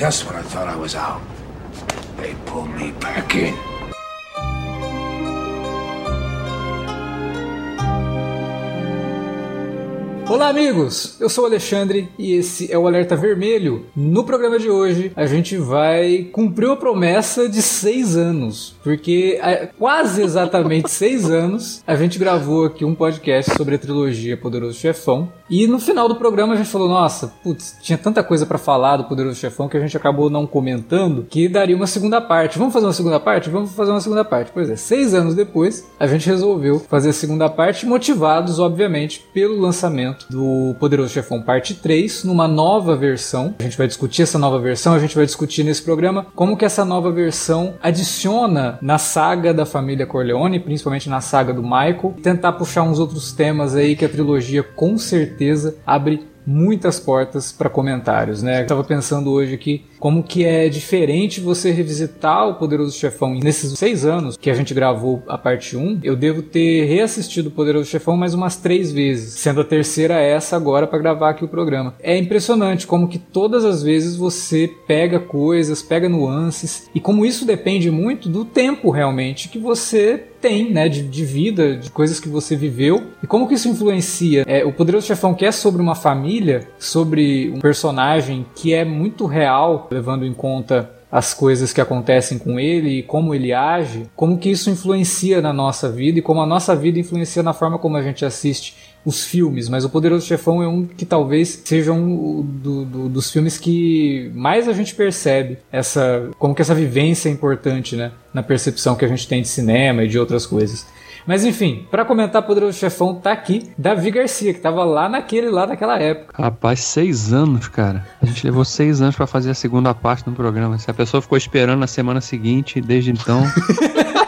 Just when I thought I was out, they pulled me back in. Olá, amigos! Eu sou o Alexandre e esse é o Alerta Vermelho. No programa de hoje, a gente vai cumprir a promessa de seis anos, porque há quase exatamente seis anos a gente gravou aqui um podcast sobre a trilogia Poderoso Chefão. E no final do programa a gente falou: nossa, putz, tinha tanta coisa para falar do Poderoso Chefão que a gente acabou não comentando que daria uma segunda parte. Vamos fazer uma segunda parte? Vamos fazer uma segunda parte. Pois é, seis anos depois a gente resolveu fazer a segunda parte, motivados, obviamente, pelo lançamento do Poderoso Chefão Parte 3, numa nova versão. A gente vai discutir essa nova versão, a gente vai discutir nesse programa como que essa nova versão adiciona na saga da família Corleone, principalmente na saga do Michael, tentar puxar uns outros temas aí que a trilogia com certeza abre muitas portas para comentários, né? Eu tava pensando hoje aqui como que é diferente você revisitar o Poderoso Chefão. Nesses seis anos que a gente gravou a parte 1, eu devo ter reassistido o Poderoso Chefão mais umas três vezes, sendo a terceira essa agora para gravar aqui o programa. É impressionante como que todas as vezes você pega coisas, pega nuances, e como isso depende muito do tempo realmente que você tem, né, de, de, vida, de coisas que você viveu e como que isso influencia. É, o Poderoso Chefão que é sobre uma família, sobre um personagem que é muito real, levando em conta as coisas que acontecem com ele e como ele age, como que isso influencia na nossa vida e como a nossa vida influencia na forma como a gente assiste os filmes, mas o Poderoso Chefão é um que talvez seja um do, do, dos filmes que mais a gente percebe essa como que essa vivência é importante, né, na percepção que a gente tem de cinema e de outras coisas. Mas enfim, para comentar Poderoso Chefão, tá aqui Davi Garcia, que tava lá naquele lá naquela época. Rapaz, seis anos, cara. A gente levou seis anos para fazer a segunda parte do programa. Se a pessoa ficou esperando na semana seguinte, desde então.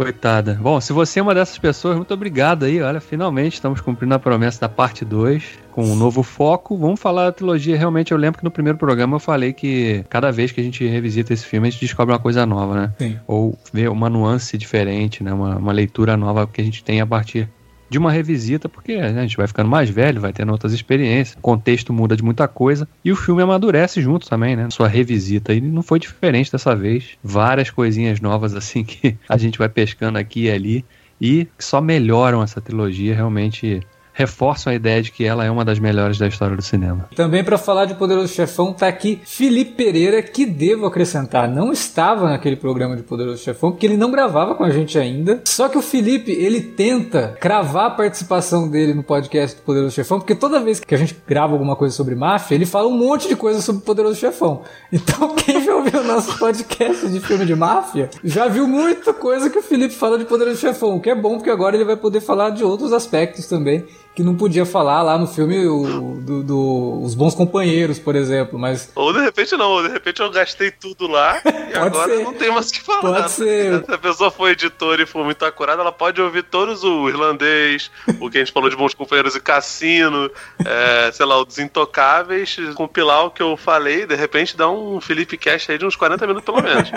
Coitada. Bom, se você é uma dessas pessoas, muito obrigado aí. Olha, finalmente estamos cumprindo a promessa da parte 2 com um novo foco. Vamos falar da trilogia. Realmente, eu lembro que no primeiro programa eu falei que cada vez que a gente revisita esse filme, a gente descobre uma coisa nova, né? Sim. Ou vê uma nuance diferente, né? Uma, uma leitura nova que a gente tem a partir de uma revisita, porque né, a gente vai ficando mais velho, vai tendo outras experiências, o contexto muda de muita coisa e o filme amadurece junto também, né? Sua revisita. E não foi diferente dessa vez. Várias coisinhas novas assim que a gente vai pescando aqui e ali e só melhoram essa trilogia realmente reforçam a ideia de que ela é uma das melhores da história do cinema. Também para falar de Poderoso Chefão tá aqui Felipe Pereira, que devo acrescentar, não estava naquele programa de Poderoso Chefão, porque ele não gravava com a gente ainda. Só que o Felipe, ele tenta cravar a participação dele no podcast do Poderoso Chefão, porque toda vez que a gente grava alguma coisa sobre máfia, ele fala um monte de coisa sobre Poderoso Chefão. Então quem já ouviu o nosso podcast de filme de máfia, já viu muita coisa que o Felipe fala de Poderoso Chefão, o que é bom, porque agora ele vai poder falar de outros aspectos também que não podia falar lá no filme o, do, do, Os Bons Companheiros, por exemplo, mas... Ou de repente não, ou de repente eu gastei tudo lá e agora ser. não tem mais o que falar. Pode ser. Se a pessoa for editora e for muito acurada, ela pode ouvir todos o irlandês, o que a gente falou de Bons Companheiros e Cassino, é, sei lá, o Desintocáveis, compilar o que eu falei, de repente dá um Felipe Cash aí de uns 40 minutos pelo menos.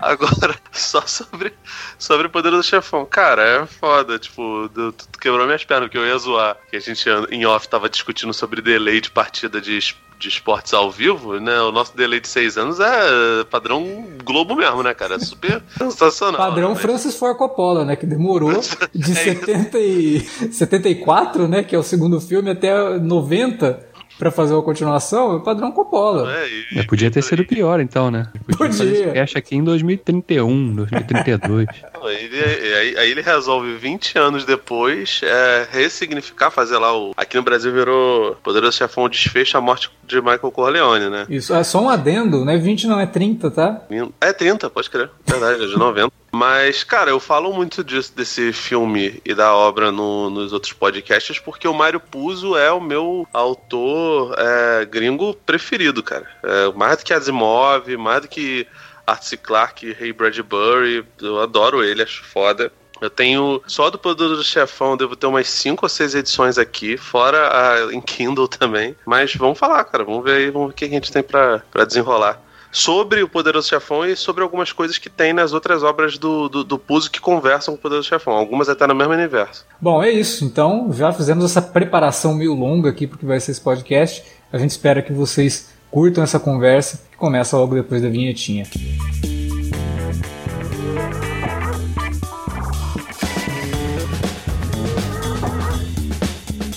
Agora, só sobre, sobre o poder do chefão. Cara, é foda, tipo, tu, tu quebrou minhas pernas, porque eu ia zoar que a gente em off tava discutindo sobre delay de partida de, de esportes ao vivo, né? O nosso delay de seis anos é padrão Globo mesmo, né, cara? É super sensacional. Padrão né? Francis Ford Coppola, né? Que demorou de é 70 e 74, né? Que é o segundo filme, até 90 para fazer uma continuação, é o padrão Coppola. É, e, e podia ter sido pior, então, né? Podia. podia. Fazer aqui em 2031, 2032. ele, aí, aí, ele resolve 20 anos depois é, ressignificar, fazer lá o. Aqui no Brasil virou Poderoso Chefão Desfecho a morte de Michael Corleone, né? Isso, é só um adendo, né? 20 não é 30, tá? É 30, pode crer. Verdade, é de 90. Mas, cara, eu falo muito disso, desse filme e da obra no, nos outros podcasts, porque o Mário Puzo é o meu autor é, gringo preferido, cara. É, mais do que Asimov, mais do que Arthur Clarke, Ray Bradbury. Eu adoro ele, acho foda. Eu tenho só do Poder do Chefão, devo ter umas 5 ou 6 edições aqui, fora a, em Kindle também. Mas vamos falar, cara. Vamos ver aí, vamos ver o que a gente tem para desenrolar sobre o Poderoso Chefão e sobre algumas coisas que tem nas outras obras do, do, do Puzo que conversam com o Poderoso Chefão, algumas até no mesmo universo. Bom, é isso. Então, já fizemos essa preparação meio longa aqui porque vai ser esse podcast. A gente espera que vocês curtam essa conversa que começa logo depois da vinhetinha.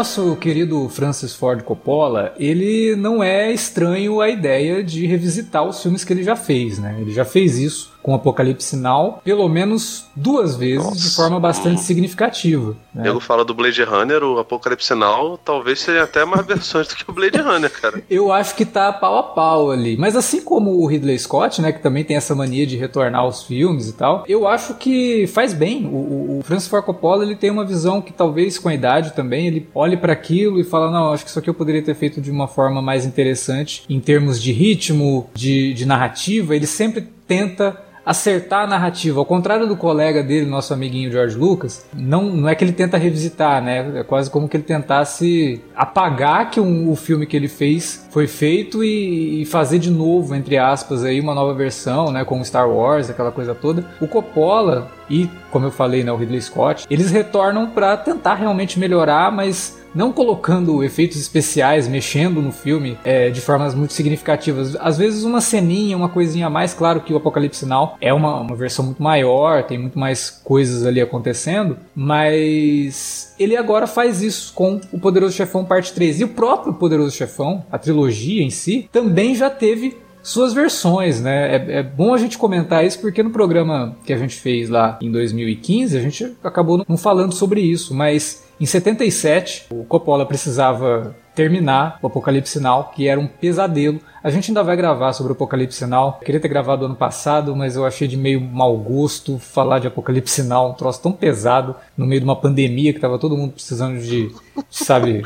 Nosso querido Francis Ford Coppola, ele não é estranho à ideia de revisitar os filmes que ele já fez, né? Ele já fez isso com Apocalipse Now pelo menos duas vezes Nossa. de forma bastante significativa. Né? nego fala do Blade Runner, o Apocalipse Now, talvez seja até mais versões do que o Blade Runner, cara. Eu acho que tá pau a pau ali. Mas assim como o Ridley Scott, né, que também tem essa mania de retornar aos filmes e tal, eu acho que faz bem. O, o, o Francis Ford Coppola, ele tem uma visão que talvez com a idade também, ele olhe para aquilo e fala, não, acho que isso aqui eu poderia ter feito de uma forma mais interessante em termos de ritmo, de, de narrativa. Ele sempre tenta acertar a narrativa. Ao contrário do colega dele, nosso amiguinho George Lucas, não, não é que ele tenta revisitar, né? É quase como que ele tentasse apagar que um, o filme que ele fez foi feito e, e fazer de novo, entre aspas, aí uma nova versão, né? Com Star Wars, aquela coisa toda. O Coppola e, como eu falei, né, o Ridley Scott, eles retornam para tentar realmente melhorar, mas não colocando efeitos especiais, mexendo no filme é, de formas muito significativas. Às vezes uma ceninha, uma coisinha a mais, claro que o Apocalipse Now é uma, uma versão muito maior, tem muito mais coisas ali acontecendo, mas ele agora faz isso com o Poderoso Chefão Parte 3. E o próprio Poderoso Chefão, a trilogia em si, também já teve suas versões, né? É, é, bom a gente comentar isso porque no programa que a gente fez lá em 2015 a gente acabou não falando sobre isso, mas em 77 o Coppola precisava terminar o Apocalipse Now, que era um pesadelo. A gente ainda vai gravar sobre o Apocalipse Now. Eu queria ter gravado ano passado, mas eu achei de meio mau gosto falar de Apocalipse Now, um troço tão pesado no meio de uma pandemia que tava todo mundo precisando de, sabe,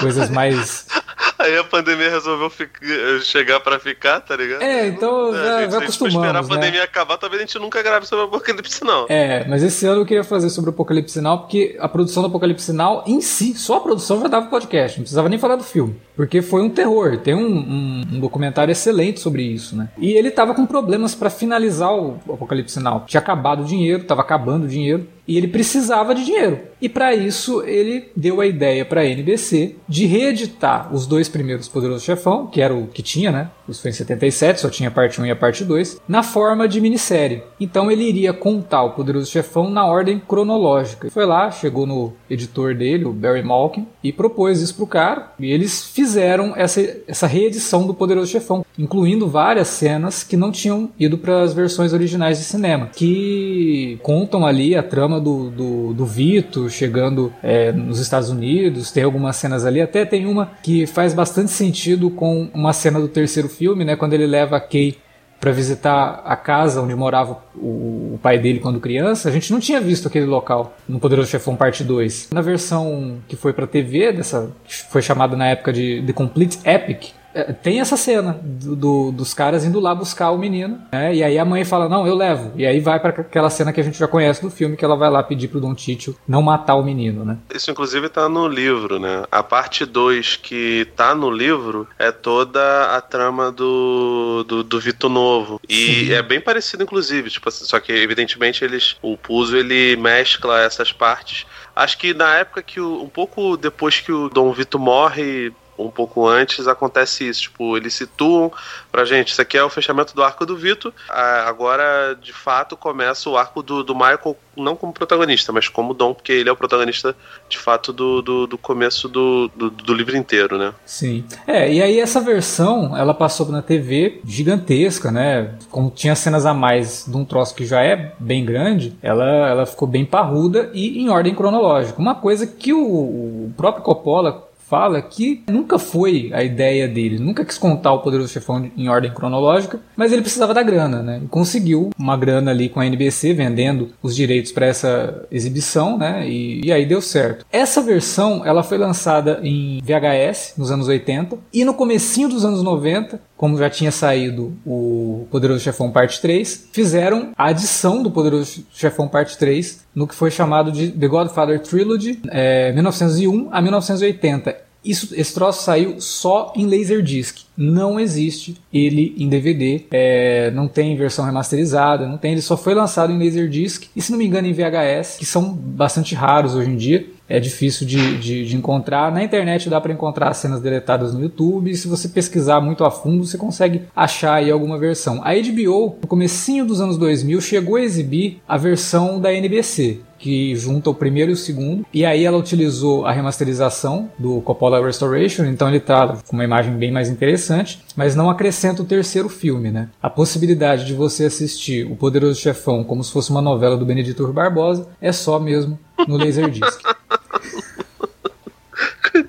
coisas mais Aí a pandemia resolveu chegar pra ficar, tá ligado? É, então já, a gente, já se a gente esperar a acostumamos, pandemia né? acabar, talvez a gente nunca grave sobre o Apocalipse, não. É, mas esse ano eu queria fazer sobre o Apocalipse Now, porque a produção do Apocalipse Now em si, só a produção já dava podcast, não precisava nem falar do filme. Porque foi um terror, tem um, um, um documentário excelente sobre isso, né? E ele tava com problemas pra finalizar o Apocalipse Now. Tinha acabado o dinheiro, tava acabando o dinheiro, e ele precisava de dinheiro. E para isso ele deu a ideia para a NBC de reeditar os dois primeiros Poderoso Chefão, que era o que tinha, né? Isso foi em 77, só tinha a parte 1 e a parte 2, na forma de minissérie. Então ele iria contar o Poderoso Chefão na ordem cronológica. Foi lá, chegou no editor dele, o Barry Malkin, e propôs isso pro cara. E eles fizeram essa, essa reedição do Poderoso Chefão, incluindo várias cenas que não tinham ido para as versões originais de cinema, que contam ali a trama do, do, do Vito chegando é, nos Estados Unidos. Tem algumas cenas ali, até tem uma que faz bastante sentido com uma cena do terceiro filme, né, quando ele leva a Kay para visitar a casa onde morava o, pai dele quando criança, a gente não tinha visto aquele local no Poderoso Chefão Parte 2. Na versão que foi para TV, dessa, que foi chamada na época de The Complete Epic, tem essa cena do, do, dos caras indo lá buscar o menino, né? E aí a mãe fala, não, eu levo. E aí vai para aquela cena que a gente já conhece do filme, que ela vai lá pedir pro Don Tito não matar o menino, né? Isso inclusive tá no livro, né? A parte 2 que tá no livro é toda a trama do, do, do Vito Novo. E Sim. é bem parecido, inclusive, tipo, só que evidentemente eles. O Puzo ele mescla essas partes. Acho que na época que o, um pouco depois que o Dom Vito morre, um pouco antes acontece isso. Tipo, eles situam pra gente, isso aqui é o fechamento do arco do Vito. Agora, de fato, começa o arco do, do Michael, não como protagonista, mas como Dom, porque ele é o protagonista, de fato, do, do, do começo do, do, do, livro inteiro, né? Sim. É, e aí essa versão, ela passou na TV gigantesca, né? Como tinha cenas a mais de um troço que já é bem grande, ela, ela ficou bem parruda e em ordem cronológica. Uma coisa que o, o próprio Coppola fala que nunca foi a ideia dele, nunca quis contar o Poderoso Chefão em ordem cronológica, mas ele precisava da grana, né? E conseguiu uma grana ali com a NBC vendendo os direitos para essa exibição, né? E, e, aí deu certo. Essa versão, ela foi lançada em VHS nos anos 80 e no comecinho dos anos 90, como já tinha saído o Poderoso Chefão Parte 3, fizeram a adição do Poderoso Chefão Parte 3 no que foi chamado de The Godfather Trilogy, é, 1901 a 1980. Isso, esse troço saiu só em Laserdisc. Não existe ele em DVD. É, não tem versão remasterizada, não tem. Ele só foi lançado em Laserdisc e, se não me engano, em VHS, que são bastante raros hoje em dia é difícil de, de, de, encontrar. Na internet dá para encontrar cenas deletadas no YouTube se você pesquisar muito a fundo você consegue achar aí alguma versão. A HBO, no comecinho dos anos 2000, chegou a exibir a versão da NBC, que junta o primeiro e o segundo. E aí ela utilizou a remasterização do Coppola Restoration, então ele tá com uma imagem bem mais interessante, mas não acrescenta o terceiro filme, né? A possibilidade de você assistir O Poderoso Chefão como se fosse uma novela do Benedito Barbosa é só mesmo no Laserdisc.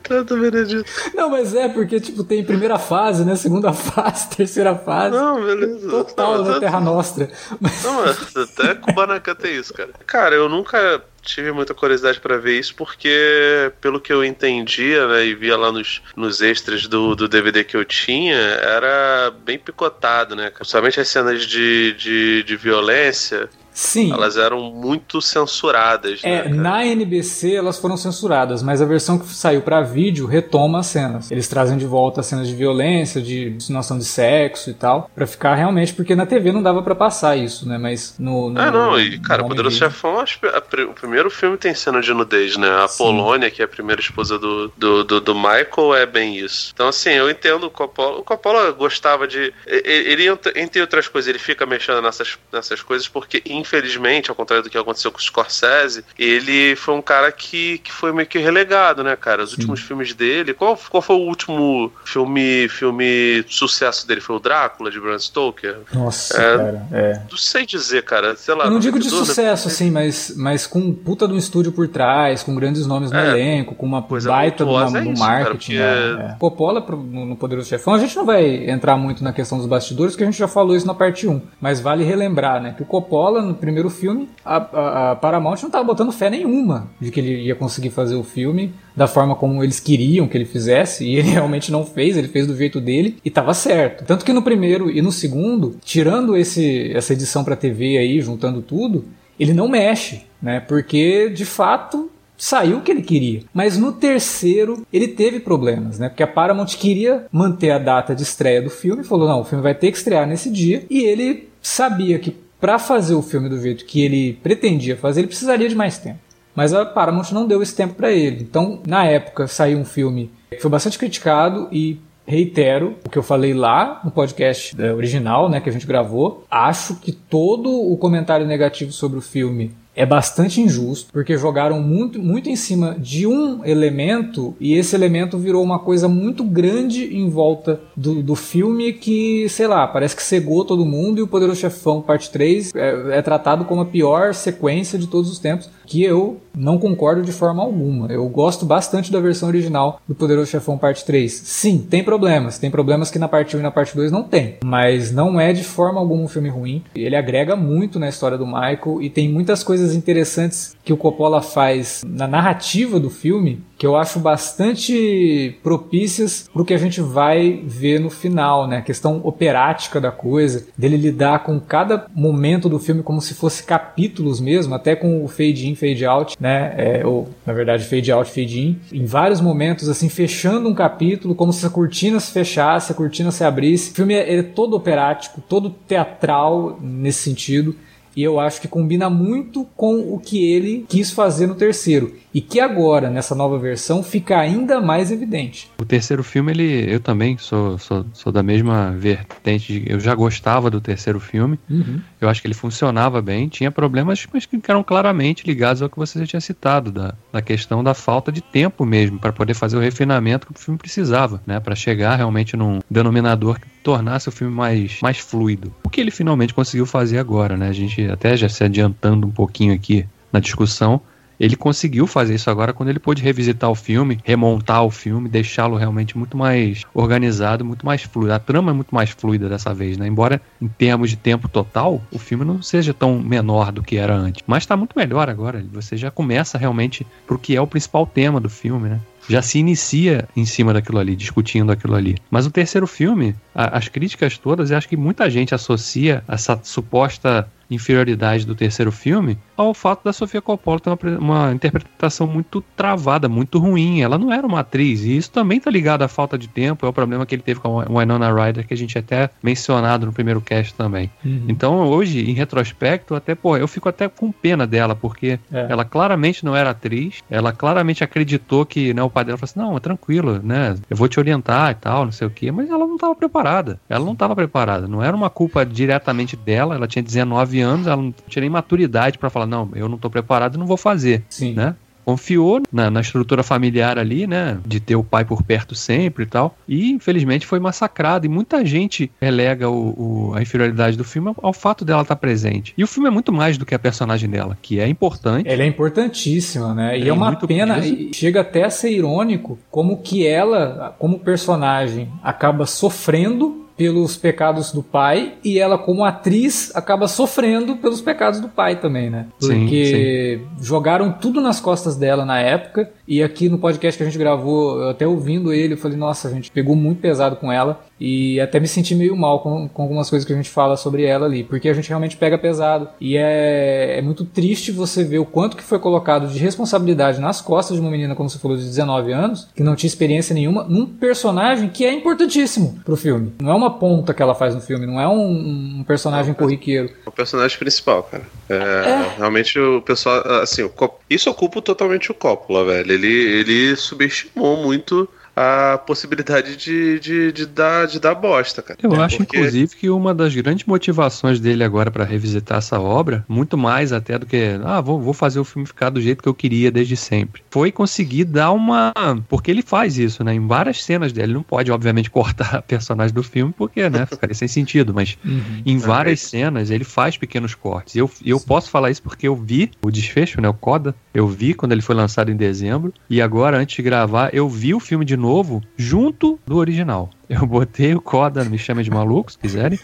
Coitado do Benedito. Não, mas é porque, tipo, tem primeira fase, né? Segunda fase, terceira fase. Não, beleza. Total não, na Terra Nostra. Mas... Não, mas até Kubanacan tem isso, cara. Cara, eu nunca tive muita curiosidade para ver isso, porque, pelo que eu entendia, né, e via lá nos, nos extras do, do DVD que eu tinha, era bem picotado, né? Principalmente as cenas de, de, de violência Sim. Elas eram muito censuradas. É, né, na NBC elas foram censuradas, mas a versão que saiu para vídeo retoma as cenas. Eles trazem de volta as cenas de violência, de insinuação de sexo e tal, para ficar realmente, porque na TV não dava para passar isso, né? Mas no. no ah, não, e cara, Poderoso Chefão, acho que o primeiro filme tem cena de nudez, né? A Sim. Polônia, que é a primeira esposa do, do, do, do, Michael, é bem isso. Então, assim, eu entendo o Coppola. O Coppola gostava de. Ele, entre outras coisas, ele fica mexendo nessas, nessas coisas porque, infelizmente, ao contrário do que aconteceu com o Scorsese, ele foi um cara que, que foi meio que relegado, né, cara? Os Sim. últimos filmes dele. Qual, qual foi o último filme, filme sucesso dele? Foi o Drácula, de Bram Stoker? Nossa, é, cara. É. Não sei dizer, cara. Sei lá. Eu não digo de sucesso, assim, mas, mas com puta do estúdio por trás, com grandes nomes no é. elenco, com uma baita no, no é marketing. Cara, porque... é. Coppola, no, no Poderoso Chefão, a gente não vai entrar muito na questão dos bastidores, que a gente já falou isso na parte 1. Mas vale relembrar, né? Que o Coppola, no primeiro filme, a, a, a Paramount não estava botando fé nenhuma de que ele ia conseguir fazer o filme da forma como eles queriam que ele fizesse, e ele realmente não fez, ele fez do jeito dele e estava certo. Tanto que no primeiro e no segundo, tirando esse, essa edição para TV aí, juntando tudo, ele não mexe, né? Porque de fato saiu o que ele queria. Mas no terceiro ele teve problemas, né? Porque a Paramount queria manter a data de estreia do filme, falou não, o filme vai ter que estrear nesse dia, e ele sabia que para fazer o filme do jeito que ele pretendia fazer, ele precisaria de mais tempo. Mas a Paramount não deu esse tempo para ele. Então, na época, saiu um filme que foi bastante criticado e reitero o que eu falei lá no podcast é, original, né, que a gente gravou. Acho que todo o comentário negativo sobre o filme é bastante injusto, porque jogaram muito, muito em cima de um elemento e esse elemento virou uma coisa muito grande em volta do, do filme que, sei lá, parece que cegou todo mundo e o Poderoso Chefão Parte 3 é, é tratado como a pior sequência de todos os tempos, que eu não concordo de forma alguma. Eu gosto bastante da versão original do Poderoso Chefão Parte 3. Sim, tem problemas, tem problemas que na parte 1 e na parte 2 não tem, mas não é de forma alguma um filme ruim. Ele agrega muito na história do Michael e tem muitas coisas interessantes que o Coppola faz na narrativa do filme que eu acho bastante propícias pro que a gente vai ver no final, né? A questão operática da coisa, dele lidar com cada momento do filme como se fosse capítulos mesmo, até com o fade in, fade out, né? É, ou, na verdade, fade out, fade in. Em vários momentos, assim, fechando um capítulo, como se a cortina se fechasse, a cortina se abrisse. O filme é, é todo operático, todo teatral nesse sentido. E eu acho que combina muito com o que ele quis fazer no terceiro. E que agora, nessa nova versão, fica ainda mais evidente. O terceiro filme, ele, eu também sou, sou, sou da mesma vertente. Eu já gostava do terceiro filme. Uhum. Eu acho que ele funcionava bem. Tinha problemas, mas que eram claramente ligados ao que você já tinha citado, da, da questão da falta de tempo mesmo, para poder fazer o refinamento que o filme precisava, né? Para chegar realmente num denominador que tornasse o filme mais, mais fluido. O que ele finalmente conseguiu fazer agora, né? A gente até já se adiantando um pouquinho aqui na discussão, ele conseguiu fazer isso agora quando ele pôde revisitar o filme, remontar o filme, deixá-lo realmente muito mais organizado, muito mais fluido. A trama é muito mais fluida dessa vez, né? Embora em termos de tempo total, o filme não seja tão menor do que era antes. Mas está muito melhor agora. Você já começa realmente pro que é o principal tema do filme, né? já se inicia em cima daquilo ali, discutindo aquilo ali. Mas o terceiro filme, a, as críticas todas, eu acho que muita gente associa essa suposta inferioridade do terceiro filme ao fato da Sofia Coppola ter uma, uma, interpretação muito travada, muito ruim. Ela não era uma atriz, e isso também tá ligado à falta de tempo, é o problema que ele teve com a Winona Ryder, que a gente até mencionado no primeiro cast também. Uhum. Então, hoje, em retrospecto, até, pô, eu fico até com pena dela, porque É. ela claramente não era atriz, ela claramente acreditou que, né, o pai dela falou assim, não, é tranquilo, né, eu vou te orientar e tal, não sei o quê, mas ela não estava preparada, ela não estava preparada, não era uma culpa diretamente dela, ela tinha 19 anos, ela não tinha nem maturidade para falar, não, eu não tô preparado, não vou fazer, Sim. né? Confiou na, na estrutura familiar ali, né? De ter o pai por perto sempre e tal. E, infelizmente, foi massacrado. E muita gente relega o, o- a inferioridade do filme ao, fato dela estar presente. E o filme é muito mais do que a personagem dela, que é importante. Ela é importantíssima, né? E Tem é uma pena, e chega até a ser irônico, como que ela, como personagem, acaba sofrendo pelos pecados do pai e ela como atriz acaba sofrendo pelos pecados do pai também, né? Sim, Porque jogaram tudo nas costas dela na época e aqui no podcast que a gente gravou, eu até ouvindo ele, eu falei, nossa, a gente pegou muito pesado com ela e até me senti meio mal com, com algumas coisas que a gente fala sobre ela ali, porque a gente realmente pega pesado e é, é muito triste você ver o quanto que foi colocado de responsabilidade nas costas de uma menina, como você falou, de 19 anos, que não tinha experiência nenhuma, num personagem que é importantíssimo pro filme. Não é uma ponta que ela faz no filme, não é um, um personagem corriqueiro. O personagem principal, cara. É, Realmente o pessoal, assim, o Cop- isso culpo totalmente o Coppola, velho. Ele, ele subestimou muito a possibilidade de, de, de, dar, de dar bosta, cara. Eu É, acho, porque- inclusive, que uma das grandes motivações dele agora para revisitar essa obra, muito mais até do que, ah, vou, vou fazer o filme ficar do jeito que eu queria desde sempre, foi conseguir dar uma. Porque ele faz isso, né? Em várias cenas dele. Ele não pode, obviamente, cortar a personagem do filme, porque, né, ficaria sem sentido, mas em várias cenas ele faz pequenos cortes. Eu, eu posso falar isso porque eu vi o desfecho, né? O Coda. Eu vi quando ele foi lançado em dezembro. E agora, antes de gravar, eu vi o filme de novo junto do original. Eu botei o Coda, me chama de maluco, se quiserem.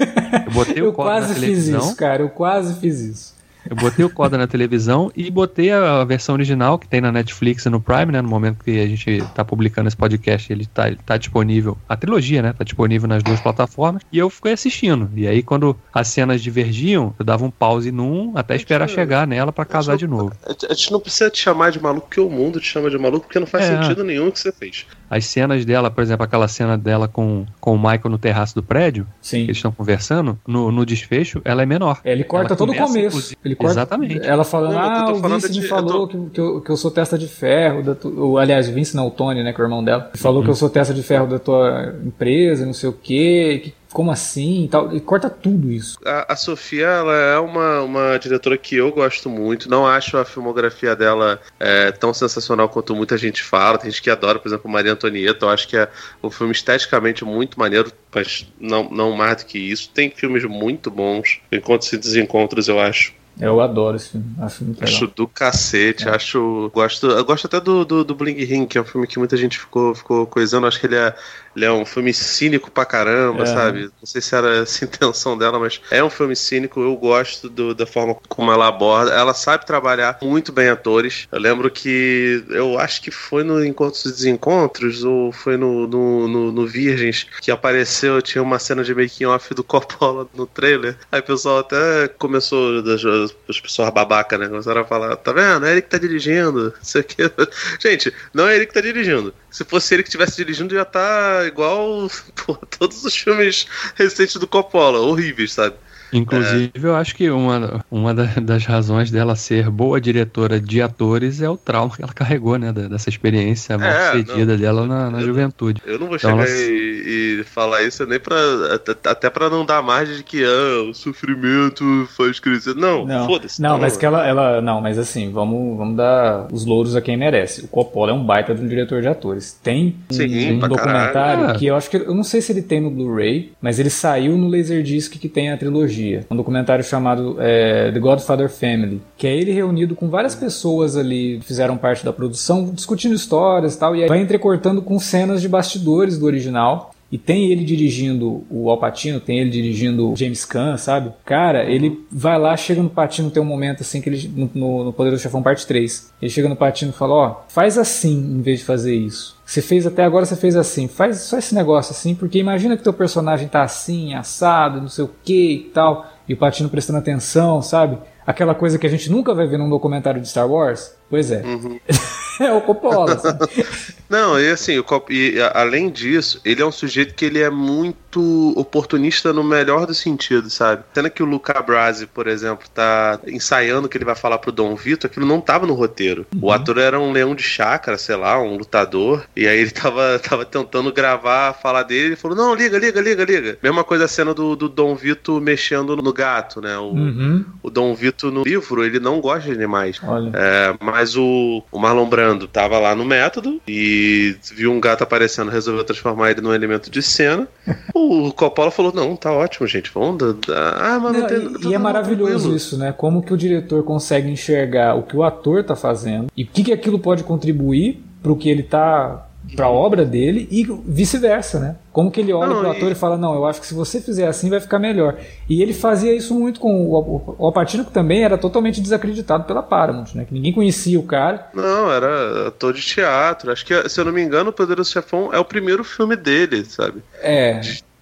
Eu botei Eu o Coda na quase fiz televisão. isso, cara, eu quase fiz isso. Eu botei o Coda na televisão e botei a versão original que tem na Netflix e no Prime, né? No momento que a gente tá publicando esse podcast, ele tá, ele tá disponível. A trilogia, né? Tá disponível nas duas plataformas. E eu fiquei assistindo. E aí, quando as cenas divergiam, eu dava um pause num até esperar chegar nela pra casar de novo. A gente não precisa te chamar de maluco, porque o mundo te chama de maluco, porque não faz É. sentido nenhum o que você fez. As cenas dela, por exemplo, aquela cena dela com, com o Michael no terraço do prédio, Sim. que eles estão conversando, no, no desfecho, ela é menor. É, Ele corta Ela todo o começo. inclusive- Ele corta, Exatamente. Ela falando, Não, ah, o falando Vince de- me eu falou tô- que, que, eu, que eu sou testa de ferro. Da tu... o, aliás, o Vince não, o Tony, né, que é o irmão dela. Falou Uhum. que eu sou testa de ferro da tua empresa, não sei o quê. Que, como assim e tal. E corta tudo isso. A, a Sofia, ela é uma, uma diretora que eu gosto muito. Não acho a filmografia dela é, tão sensacional quanto muita gente fala. Tem gente que adora, por exemplo, Maria Antonieta. Eu acho que é um filme esteticamente muito maneiro, mas não, não mais do que isso. Tem filmes muito bons. Encontros e Desencontros, eu acho. Eu adoro esse filme. Acho muito legal. Acho do cacete, acho. Gosto, eu gosto até do, do, do Bling Ring, que é um filme que muita gente ficou, ficou coisando. Acho que ele é, ele é um filme cínico pra caramba, É. sabe? Não sei se era essa a intenção dela, mas é um filme cínico. Eu gosto do- da forma como ela aborda. Ela sabe trabalhar muito bem atores. Eu lembro que eu acho que foi no Encontros e Desencontros, ou foi no, no, no- no Virgens, que apareceu, tinha uma cena de making off do Coppola no trailer. Aí o pessoal até começou, das- as pessoas babaca, né? Começaram a falar, tá vendo? É ele que tá dirigindo. Isso aqui. Gente, não é ele que tá dirigindo. Se fosse ele que estivesse dirigindo, ia estar igual pô, todos os filmes recentes do Coppola, horríveis, sabe? Inclusive, eu acho que uma, uma da- das razões dela ser boa diretora de atores é o trauma que ela carregou, né? Dessa experiência mal É, sucedida dela na, na Eu- juventude. Eu não vou Então, chegar ela- e, e falar isso nem pra. Até, pra não dar margem de que ah, o sofrimento faz crescer. Não, Não, foda-se. não, mas que ela, ela. Não, mas assim, vamos, vamos dar os louros a quem merece. O Coppola é um baita de um diretor de atores. Tem um, Sim, um pra documentário caralho. que eu acho que. Eu não sei se ele tem no Blu-ray, mas ele saiu no Laserdisc que tem a trilogia. Um documentário chamado é, The Godfather Family. Que é ele reunido com várias pessoas ali que fizeram parte da produção, discutindo histórias e tal. E aí vai entrecortando com cenas de bastidores do original. E tem ele dirigindo o Alpatino, tem ele dirigindo o James Caan, sabe? Cara, ele vai lá, chega no Patino, tem um momento assim que ele. No, no, no Poderoso Chefão Parte 3. Ele chega no Patino e fala: Ó, faz assim em vez de fazer isso. Você fez até agora, você fez assim. Faz só esse negócio assim, porque imagina que teu personagem tá assim, assado, não sei o que e tal. E o Patino prestando atenção, sabe? Aquela coisa que a gente nunca vai ver num documentário de Star Wars. Pois é. é o Coppola, sabe? Não, e assim, o Cop- e, além disso, ele é um sujeito que ele é muito oportunista no melhor dos sentidos, sabe? Sendo que o Luca Brasi, por exemplo, tá ensaiando o que ele vai falar pro Dom Vito, aquilo não tava no roteiro. O ator era um leão de chácara, sei lá, um lutador, e aí ele tava, tava tentando gravar, falar dele, ele falou, não, liga, liga, liga, liga. Mesma coisa a cena do, do Dom Vito mexendo no gato, né? O, Uhum. o Dom Vito no livro, ele não gosta de animais. Olha. É, mas o, o Marlon Brando tava lá no método e viu um gato aparecendo, resolveu transformar ele num elemento de cena. O Coppola falou: Não, tá ótimo, gente. Vamos. dar- Ah, mas não, Não, tem. e, tá e é maravilhoso isso, né? Como que o diretor consegue enxergar o que o ator tá fazendo e o que, que aquilo pode contribuir pro que ele tá pra obra dele e vice-versa, né? Como que ele olha pro e- ator e fala, não, eu acho que se você fizer assim vai ficar melhor. E ele fazia isso muito com o, o, o Alpatino, que também era totalmente desacreditado pela Paramount, né? Que ninguém conhecia o cara. Não, era ator de teatro. Acho que, se eu não me engano, o Poderoso Chefão é o primeiro filme dele, sabe? É,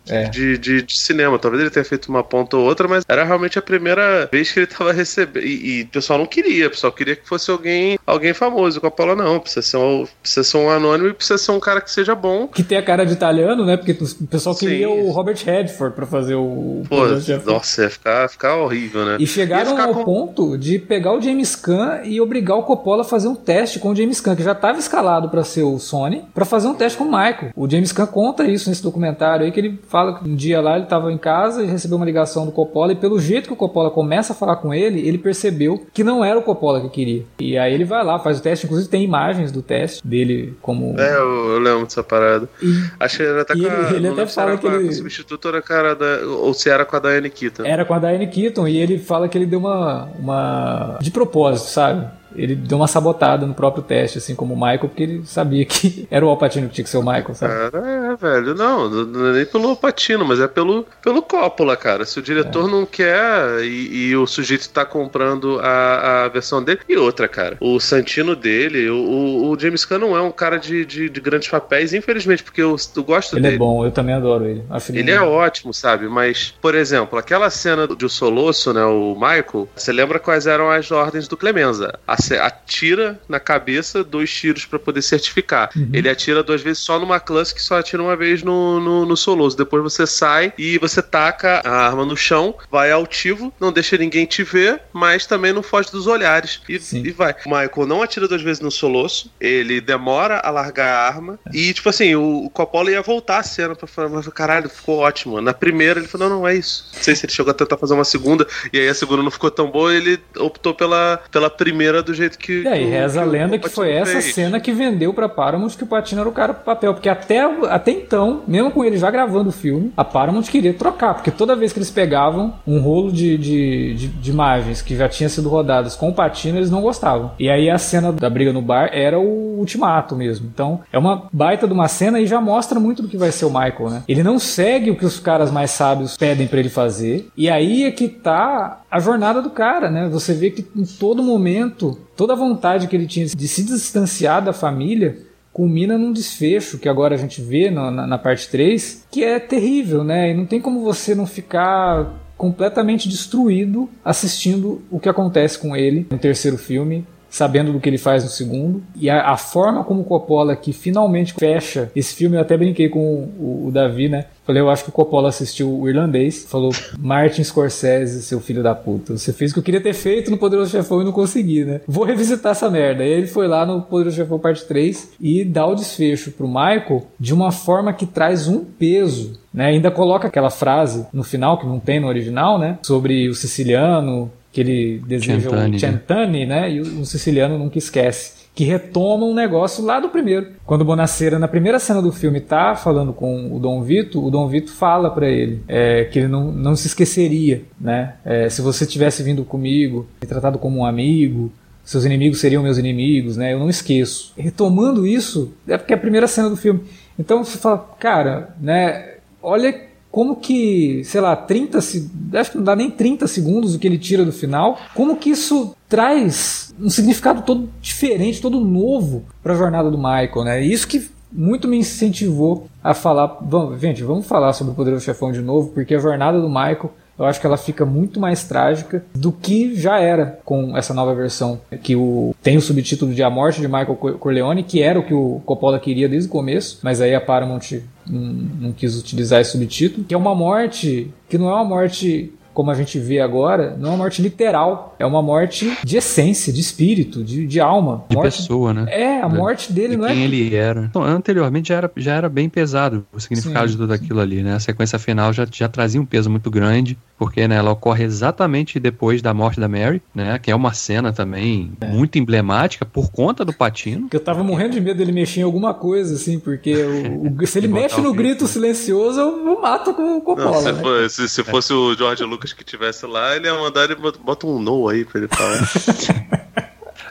É. De, de, de cinema. Talvez ele tenha feito uma ponta ou outra, mas era realmente a primeira vez que ele tava recebendo. E, e o pessoal não queria, o pessoal queria que fosse alguém alguém famoso. O Coppola não, precisa ser, um, precisa ser um anônimo e precisa ser um cara que seja bom. que tem a cara de italiano, né? Porque o pessoal Sim. queria o Robert Redford pra fazer o Pô, nossa, ia ficar, ficar horrível, né? E chegaram ao com- ponto de pegar o James Caan e obrigar o Coppola a fazer um teste com o James Caan, que já estava escalado para ser o Sony, para fazer um teste com o Michael. O James Caan conta isso nesse documentário aí, que ele fala que um dia lá ele estava em casa e recebeu uma ligação do Coppola, e pelo jeito que o Coppola começa a falar com ele, ele percebeu que não era o Coppola que queria. E aí ele vai lá, faz o teste, inclusive tem imagens do teste dele como. É, eu, eu lembro dessa parada. E Acho que ele até E com a, ele- ele até fala que ele- o substituto era cara da. Ou se era com a Diane Keaton. Era com a Diane Keaton e ele fala que ele deu uma, uma. de propósito, sabe? Ele deu uma sabotada no próprio teste, assim como o Michael, porque ele sabia que era o Alpatino que tinha que ser o Michael, sabe? Cara, é, velho. Não, não é nem pelo Patino, mas é pelo, pelo Coppola, cara. Se o diretor não quer e, e o sujeito tá comprando a, a versão dele. E outra, cara. O Santino dele, o, o- James Caan não é um cara de, de, de grandes papéis, infelizmente, porque eu, eu gosto Ele dele. é bom, eu também adoro ele. Ele é ótimo, sabe? Mas, por exemplo, aquela cena de O Solosso, né? O Michael, você lembra quais eram as ordens do Clemenza? Ace- Atira na cabeça dois tiros pra poder certificar. Ele atira duas vezes só numa classe que só atira uma vez no, no, no Solosso. Depois você sai e você taca a arma no chão, vai altivo, não deixa ninguém te ver, mas também não foge dos olhares. E, e vai. O Michael não atira duas vezes no Solosso, ele demora a largar a arma. E, tipo assim, o, o Coppola ia voltar a cena pra falar, mas caralho, ficou ótimo. Na primeira ele falou, não, não é isso. Não sei se ele chegou a tentar fazer uma segunda, e aí a segunda não ficou tão boa, ele optou pela, pela primeira do jeito que. E aí, que, reza a lenda que foi essa fez. cena que vendeu pra Paramount que o Patino era o cara pro papel. Porque até, até então, mesmo com ele já gravando o filme, a Paramount queria trocar. Porque toda vez que eles pegavam um rolo de, de, de, de imagens que já tinha sido rodadas com o Patino, eles não gostavam. E aí a cena da briga no bar era o ultimato mesmo. Então, é uma baita de uma cena e já mostra muito do que vai ser o Michael, né? Ele não segue o que os caras mais sábios pedem pra ele fazer. E aí é que tá a jornada do cara, né? Você vê que em todo momento, toda a vontade que ele tinha de se distanciar da família culmina num desfecho que agora a gente vê na, na, na parte 3, que é terrível, né? E não tem como você não ficar completamente destruído assistindo o que acontece com ele no terceiro filme sabendo do que ele faz no segundo. E a, a, forma como o Coppola que finalmente fecha esse filme, eu até brinquei com o, o, Davi, né? Falei, eu acho que o Coppola assistiu o irlandês, falou, Martin Scorsese, seu filho da puta, você fez o que eu queria ter feito no Poderoso Chefão e não consegui, né? Vou revisitar essa merda. E ele foi lá no Poderoso Chefão parte 3 e dá o desfecho pro Michael de uma forma que traz um peso né, ainda coloca aquela frase no final que não tem no original, né? Sobre o siciliano que ele deseja Centani, o Centani, né? E o, o siciliano nunca esquece. Que retoma um negócio lá do primeiro. Quando o Bonacera, na primeira cena do filme, tá falando com o Dom Vito, o Dom Vito fala para ele é, que ele não, não se esqueceria, né? É, se você tivesse vindo comigo, me tratado como um amigo, seus inimigos seriam meus inimigos, né? Eu não esqueço. Retomando isso, é porque é a primeira cena do filme. Então você fala, cara, né? Olha como que, sei lá, 30 acho que não dá nem 30 segundos o que ele tira do final, como que isso traz um significado todo diferente, todo novo para a jornada do Michael, né? Isso que muito me incentivou a falar, vamos, gente, vamos falar sobre o Poderoso Chefão de novo, porque a jornada do Michael eu acho que ela fica muito mais trágica do que já era com essa nova versão, que o, tem o subtítulo de A Morte de Michael Corleone, que era o que o Coppola queria desde o começo, mas aí a Paramount não, não quis utilizar esse subtítulo, que é uma morte que não é uma morte como a gente vê agora, não é uma morte literal, é uma morte de essência, de espírito, de, de alma. De morte, pessoa, né? É, a morte dele de não quem é. ele era. Então, anteriormente já era, já era bem pesado o significado Sim, de tudo aquilo ali, né? A sequência final já, já trazia um peso muito grande, porque né, ela ocorre exatamente depois da morte da Mary, né? Que é uma cena também muito emblemática por conta do Patino. Porque eu tava morrendo de medo dele mexer em alguma coisa, assim, porque o, o- se ele mexe no grito, grito silencioso, eu, eu mato com o Não, Coppola. se, né? for- se- se fosse o George Lucas que tivesse lá, ele ia mandar ele bota- bota um no aí pra ele falar.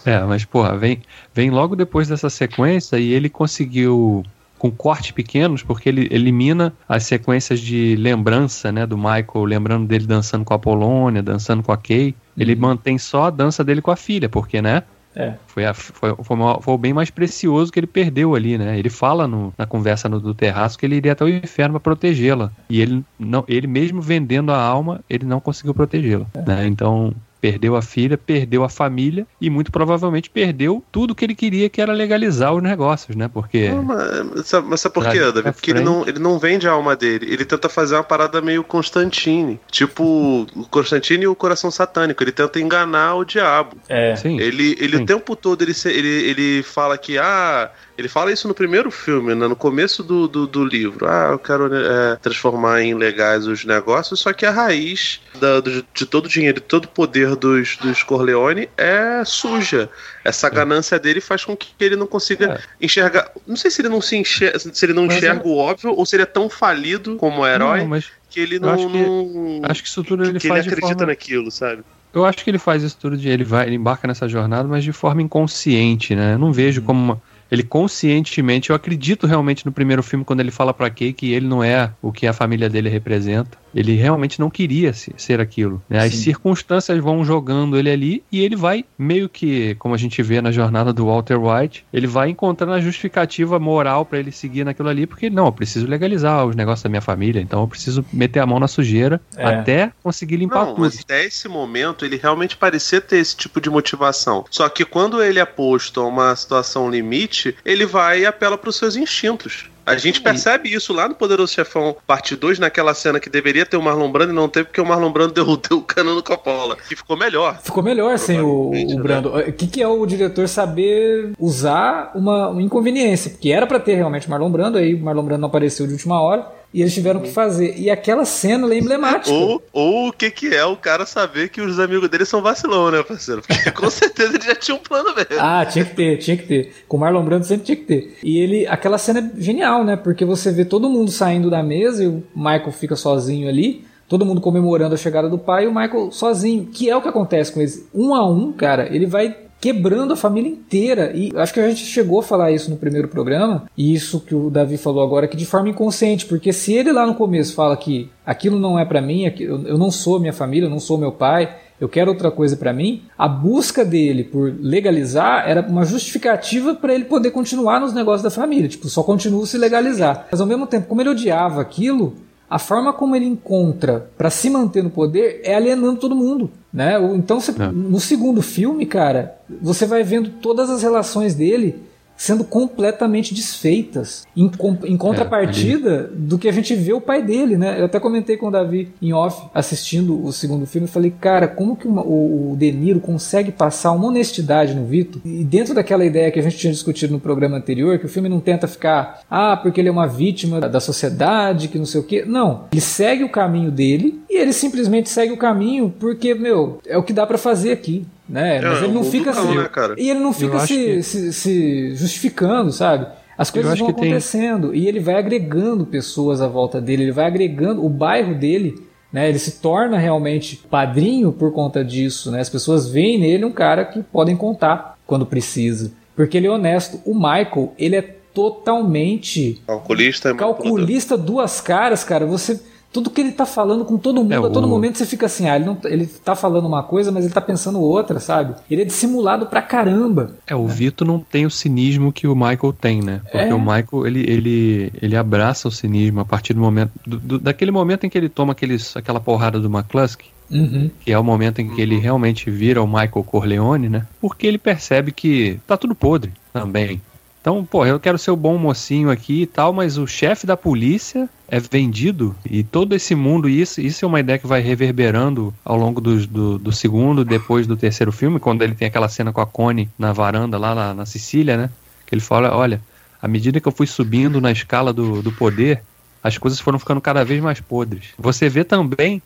É, mas, porra, vem, vem logo depois dessa sequência e ele conseguiu, com cortes pequenos, porque ele elimina as sequências de lembrança, né, do Michael, lembrando dele dançando com a Polônia, dançando com a Kay. Ele mantém só a dança dele com a filha, porque, né, É. foi, a- foi, foi, uma- foi o bem mais precioso que ele perdeu ali, né? Ele fala no- na conversa no, do terraço que ele iria até o inferno para protegê-la. E ele, não, ele mesmo vendendo a alma, ele não conseguiu protegê-la. Né? Então, perdeu a filha, perdeu a família e muito provavelmente perdeu tudo que ele queria, que era legalizar os negócios, né? Porque. Não, mas, sabe, mas sabe por quê, Davi? Porque ele não, ele não vende a alma dele. Ele tenta fazer uma parada meio Constantine. Tipo, o Constantine e o coração satânico. Ele tenta enganar o diabo. É. Sim. Ele, ele Sim. o tempo todo ele, ele, ele fala que, ah, ele fala isso no primeiro filme, né, no começo do, do, do livro. Ah, eu quero é, transformar em legais os negócios, só que a raiz da- do- de todo o dinheiro, de todo o poder dos, dos Corleone é suja. Essa ganância dele faz com que ele não consiga enxergar. Não sei se ele não se enxerga, se ele não É. Mas enxerga o óbvio ou se ele é tão falido como herói Não, mas que ele eu não. acho que- não- acho que isso tudo que, ele que faz de acredita forma- naquilo, sabe? Eu acho que ele faz isso tudo de ele vai, ele embarca nessa jornada, mas de forma inconsciente, né? Eu não vejo como uma, ele conscientemente, eu acredito realmente no primeiro filme quando ele fala pra Kay que ele não é o que a família dele representa. Ele realmente não queria se- ser aquilo. né? As Sim. circunstâncias vão jogando ele ali e ele vai meio que, como a gente vê na jornada do Walter White, ele vai encontrando a justificativa moral pra ele seguir naquilo ali, porque não, eu preciso legalizar os negócios da minha família, então eu preciso meter a mão na sujeira É. até conseguir limpar Não, tudo. mas até esse momento ele realmente parecia ter esse tipo de motivação. Só que quando ele é posto a uma situação limite, ele vai e apela para os seus instintos. A gente percebe isso lá no Poderoso Chefão Parte 2, naquela cena que deveria ter o Marlon Brando e não teve porque o Marlon Brando deu o cano no Coppola. Que ficou melhor. Ficou melhor sem o, Provavelmente, o né? Brando. O que, que é o diretor saber usar uma, uma inconveniência? Porque era pra ter realmente Marlon Brando, aí o Marlon Brando não apareceu de última hora. E eles tiveram que fazer. E aquela cena é emblemática. Ou, ou o que, que é o cara saber que os amigos dele são vacilão, né, parceiro? Porque com certeza ele já tinha um plano mesmo. Ah, tinha que ter, tinha que ter. Com o Marlon Brando sempre tinha que ter. E ele, aquela cena é genial, né? Porque você vê todo mundo saindo da mesa e o Michael fica sozinho ali. Todo mundo comemorando a chegada do pai e o Michael sozinho. Que é o que acontece com eles. Um a um, cara, ele vai quebrando a família inteira. E acho que a gente chegou a falar isso no primeiro programa, e isso que o Davi falou agora, que de forma inconsciente, porque se ele lá no começo fala que aquilo não é para mim, eu não sou minha família, eu não sou meu pai, eu quero outra coisa para mim, a busca dele por legalizar era uma justificativa para ele poder continuar nos negócios da família, tipo, só continua se legalizar. Mas ao mesmo tempo, como ele odiava aquilo, a forma como ele encontra para se manter no poder é alienando todo mundo. Né? Então, você, é. no segundo filme, cara, você vai vendo todas as relações dele sendo completamente desfeitas em, em contrapartida é, do que a gente vê o pai dele, né? Eu até comentei com o Davi em off assistindo o segundo filme, e falei, cara, como que uma, o, o De Niro consegue passar uma honestidade no Vito? E dentro daquela ideia que a gente tinha discutido no programa anterior, que o filme não tenta ficar, ah, porque ele é uma vítima da sociedade, que não sei o quê. Não, ele segue o caminho dele e ele simplesmente segue o caminho porque, meu, é o que dá para fazer aqui né? É, Mas ele não fica assim. Né, e ele não fica se, que... se, se, justificando, sabe? As coisas vão acontecendo tem... e ele vai agregando pessoas à volta dele, ele vai agregando o bairro dele, né? Ele se torna realmente padrinho por conta disso, né? As pessoas veem nele um cara que podem contar quando precisa, porque ele é honesto. O Michael, ele é totalmente calculista, calculista duas caras, cara. Você tudo que ele tá falando com todo mundo, é, a todo o... momento você fica assim, ah, ele, não, ele tá falando uma coisa, mas ele tá pensando outra, sabe? Ele é dissimulado pra caramba. É, o Vito não tem o cinismo que o Michael tem, né? Porque é. o Michael, ele, ele, ele abraça o cinismo a partir do momento, do, do, daquele momento em que ele toma aqueles, aquela porrada do McCluskey, Uhum. Que é o momento em que ele realmente vira o Michael Corleone, né? Porque ele percebe que tá tudo podre também. Então, pô, eu quero ser o bom mocinho aqui e tal, mas o chefe da polícia é vendido e todo esse mundo, isso, isso é uma ideia que vai reverberando ao longo do, do, do segundo, depois do terceiro filme, quando ele tem aquela cena com a Connie na varanda lá na, na Sicília, né? Que ele fala, olha, à medida que eu fui subindo na escala do, do poder, as coisas foram ficando cada vez mais podres. Você vê também,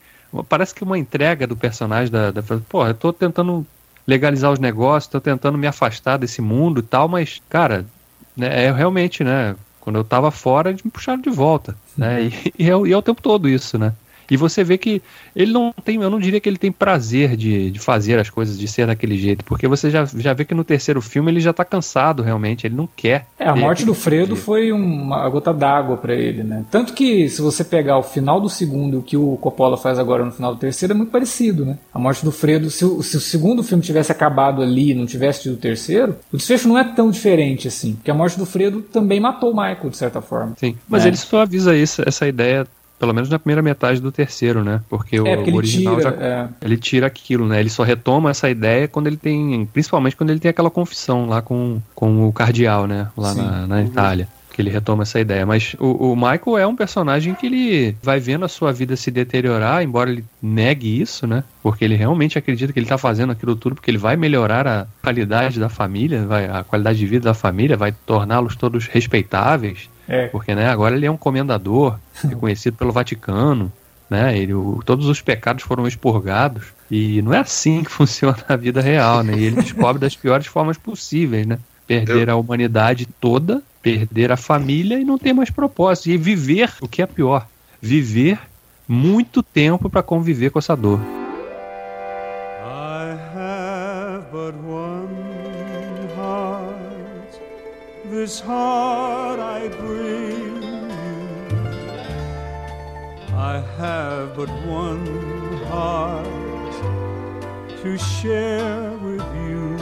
parece que uma entrega do personagem da, da pô, eu tô tentando legalizar os negócios, tô tentando me afastar desse mundo e tal, mas, cara, né, é realmente, né? Quando eu tava fora, eles me puxaram de volta. Né? E, e, é, e é o tempo todo isso, né? E você vê que ele não tem, eu não diria que ele tem prazer de, de fazer as coisas, de ser daquele jeito, porque você já, já vê que no terceiro filme ele já tá cansado realmente, ele não quer. É, a morte do Fredo foi uma gota d'água para ele, né? Tanto que se você pegar o final do segundo e o que o Coppola faz agora no final do terceiro é muito parecido, né? A morte do Fredo, se, o, se o segundo filme tivesse acabado ali e não tivesse tido o terceiro, o desfecho não é tão diferente assim, porque a morte do Fredo também matou o Michael, de certa forma. Sim, mas é. ele só avisa isso, essa ideia pelo menos na primeira metade do terceiro, né? Porque é, o, porque original tira, já, é. ele tira aquilo, né? Ele só retoma essa ideia quando ele tem, principalmente quando ele tem aquela confissão lá com, com o cardeal, né? Lá na, na, Itália. Que ele retoma essa ideia. Mas o, o, Michael é um personagem que ele vai vendo a sua vida se deteriorar, embora ele negue isso, né? Porque ele realmente acredita que ele tá fazendo aquilo tudo porque ele vai melhorar a qualidade da família, vai, a qualidade de vida da família, vai torná-los todos respeitáveis é. Porque né, agora ele é um comendador, reconhecido pelo Vaticano, né? Ele, o, todos os pecados foram expurgados. E não é assim que funciona a vida real, né? E ele descobre das piores formas possíveis, né? Perder Eu... a humanidade toda, perder a família e não ter mais propósito. E viver, o que é pior, viver muito tempo para conviver com essa dor. this heart I bring you. I have but one heart to share with you.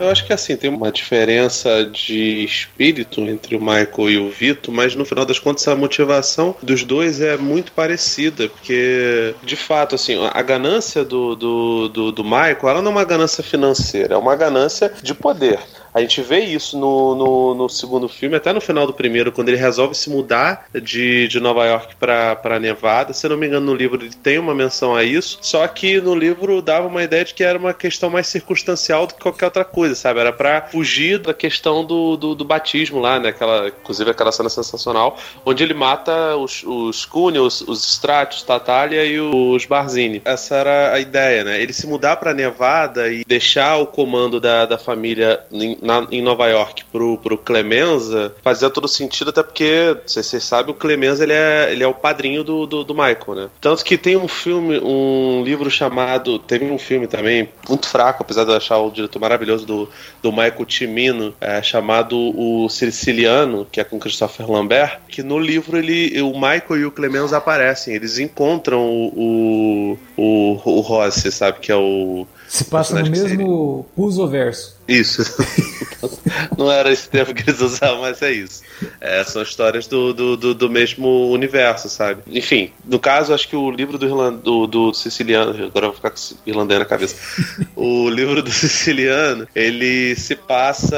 Eu acho que assim, tem uma diferença de espírito entre o Michael e o Vito, mas no final das contas a motivação dos dois é muito parecida, porque de fato, assim, a ganância do, do, do, do Michael ela não é uma ganância financeira, é uma ganância de poder. A gente vê isso no, no, no, segundo filme, até no final do primeiro, quando ele resolve se mudar de, de Nova York para Nevada. Se não me engano, no livro ele tem uma menção a isso. Só que no livro dava uma ideia de que era uma questão mais circunstancial do que qualquer outra coisa, sabe? Era para fugir da questão do, do, do, batismo lá, né? Aquela, inclusive aquela cena sensacional, onde ele mata os, os Cunha, os, os Stratos, Tatalia e os Barzini. Essa era a ideia, né? Ele se mudar para Nevada e deixar o comando da, da família na, em Nova York pro, pro Clemenza fazia todo sentido, até porque, não sei se vocês sabem, o Clemenza ele é, ele é o padrinho do, do, do Michael, né? Tanto que tem um filme, um livro chamado. Teve um filme também, muito fraco, apesar de eu achar o diretor maravilhoso do, do Michael Timino, é, chamado O Siciliano, que é com Christopher Lambert, que no livro ele, o Michael e o Clemenza aparecem, eles encontram o, o, o, o Rossi, sabe? Que é o. Se passa no mesmo Puso verso. Isso. Não era esse termo que eles usavam, mas é isso. É, são histórias do, do, do, do, mesmo universo, sabe? Enfim, no caso, acho que o livro do, Irland, do, do siciliano. Agora eu vou ficar com irlandês na cabeça. o livro do siciliano, ele se passa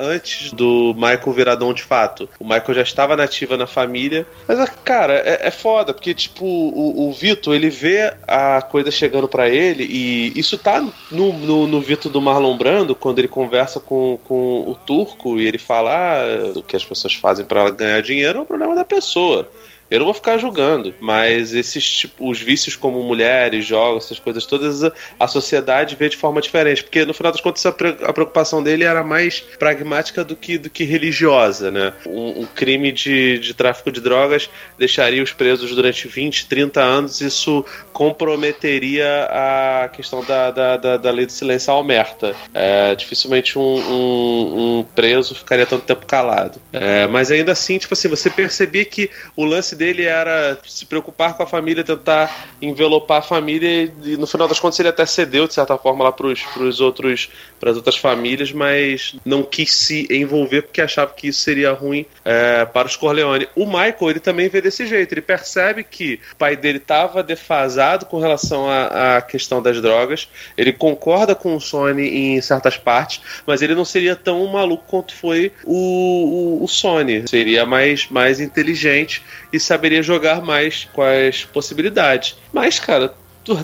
antes do Michael viradão de fato. O Michael já estava nativa na família. Mas, cara, é, é foda, porque, tipo, o, o Vitor, ele vê a coisa chegando para ele, e isso tá no, no, no Vitor do Marlon Brando, quando ele ele conversa com, com o turco e ele fala ah, o que as pessoas fazem para ganhar dinheiro é um problema da pessoa. Eu não vou ficar julgando, mas esses tipo, os vícios como mulheres, jogos, essas coisas todas, a sociedade vê de forma diferente, porque no final das contas a preocupação dele era mais pragmática do que, do que religiosa, né? Um, um crime de, de tráfico de drogas deixaria os presos durante 20, 30 anos, isso comprometeria a questão da, da, da, da lei do silêncio alerta. É, dificilmente um, um, um, preso ficaria tanto tempo calado. É, mas ainda assim, tipo assim, você percebia que o lance dele era se preocupar com a família, tentar envelopar a família e no final das contas ele até cedeu de certa forma lá pros, pros outros para as outras famílias, mas não quis se envolver porque achava que isso seria ruim é, para os Corleone. O Michael ele também vê desse jeito, ele percebe que o pai dele estava defasado com relação à questão das drogas, ele concorda com o Sony em certas partes, mas ele não seria tão maluco quanto foi o, o, o Sony, seria mais, mais inteligente e saberia jogar mais com as possibilidades. Mas, cara,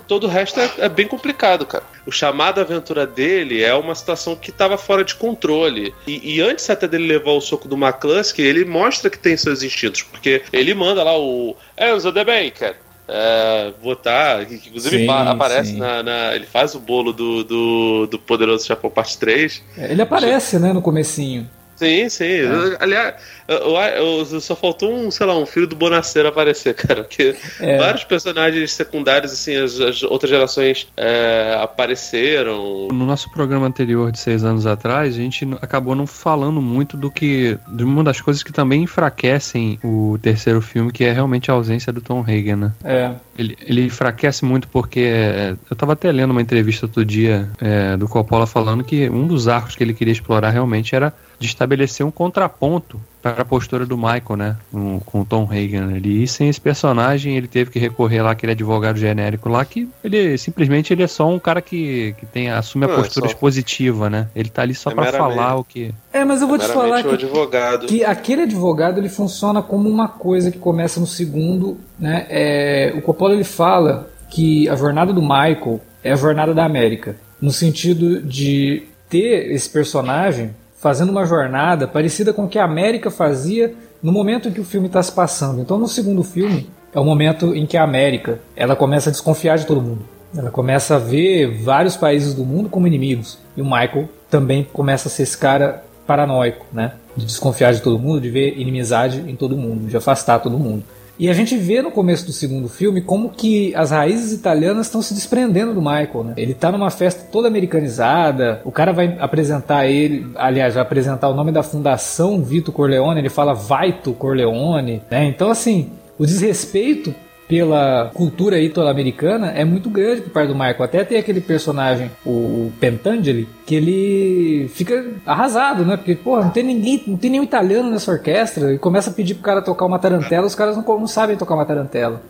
todo o resto é, é, bem complicado, cara. O chamado aventura dele é uma situação que estava fora de controle. E, e, antes até dele levar o soco do McCluskey, ele mostra que tem seus instintos, porque ele manda lá o Enzo de Baker. É, votar, que inclusive sim, aparece sim. Na, na, Ele faz o bolo do, do, do Poderoso Japão Parte 3. É, ele aparece, né, no comecinho. Sim, sim. É. Aliás, eu, eu, só faltou um, sei lá, um filho do Bonaceiro aparecer, cara. Porque é. vários personagens secundários, assim, as, as outras gerações é, apareceram. No nosso programa anterior de seis anos atrás, a gente acabou não falando muito do que. de uma das coisas que também enfraquecem o terceiro filme, que é realmente a ausência do Tom Hagen, né? É. Ele, ele enfraquece muito porque. É, eu tava até lendo uma entrevista outro dia é, do Coppola falando que um dos arcos que ele queria explorar realmente era de estabelecer um contraponto para a postura do Michael, né? Com, com o Tom Hagen ali. E sem esse personagem, ele teve que recorrer lá aquele advogado genérico lá, que ele simplesmente ele é só um cara que, que tem, assume a Não, é postura é só... expositiva, né? Ele tá ali só é para falar o que. É, mas eu vou é te falar que, advogado. que aquele advogado ele funciona como uma coisa que começa no segundo, né? É, o Coppola ele fala que a jornada do Michael é a jornada da América, no sentido de ter esse personagem fazendo uma jornada parecida com o que a América fazia no momento em que o filme está se passando. Então, no segundo filme, é o momento em que a América ela começa a desconfiar de todo mundo. Ela começa a ver vários países do mundo como inimigos. E o Michael também começa a ser esse cara paranoico, né? De desconfiar de todo mundo, de ver inimizade em todo mundo, de afastar todo mundo. E a gente vê no começo do segundo filme como que as raízes italianas estão se desprendendo do Michael, né? Ele está numa festa toda americanizada, o cara vai apresentar ele, aliás, vai apresentar o nome da fundação Vito Corleone, ele fala Vaito Corleone, né? Então, assim, o desrespeito pela cultura italo-americana é muito grande por parte do Michael. Até tem aquele personagem, o, Pentangeli, que ele fica arrasado, né? Porque, pô, não tem ninguém, não tem nenhum italiano nessa orquestra e começa a pedir pro cara tocar uma tarantela, os caras não, não sabem tocar uma tarantela.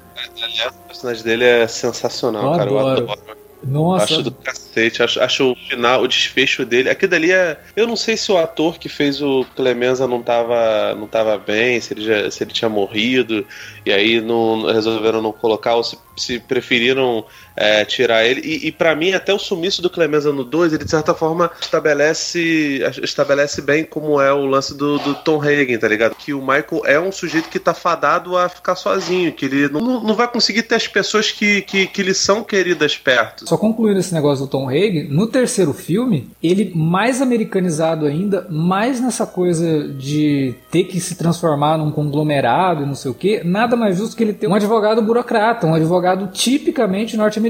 Aliás, o personagem dele é sensacional, eu cara. Adoro. Eu adoro. Nossa. Acho do cacete, acho, acho o final, o desfecho dele. Aquilo dali é. Eu não sei se o ator que fez o Clemenza não tava, não tava bem, se ele, já, se ele tinha morrido, e aí não resolveram não colocar, ou se, se preferiram é, tirar ele. E, e para mim, até o sumiço do Clemenza no 2, ele de certa forma estabelece, estabelece bem como é o lance do, do Tom Hagen, tá ligado? Que o Michael é um sujeito que tá fadado a ficar sozinho, que ele não, não vai conseguir ter as pessoas que, que, que lhe são queridas perto. Só concluindo esse negócio do Tom Hagen, no terceiro filme, ele mais americanizado ainda, mais nessa coisa de ter que se transformar num conglomerado e não sei o que, nada mais justo que ele ter um advogado burocrata, um advogado tipicamente norte-americano,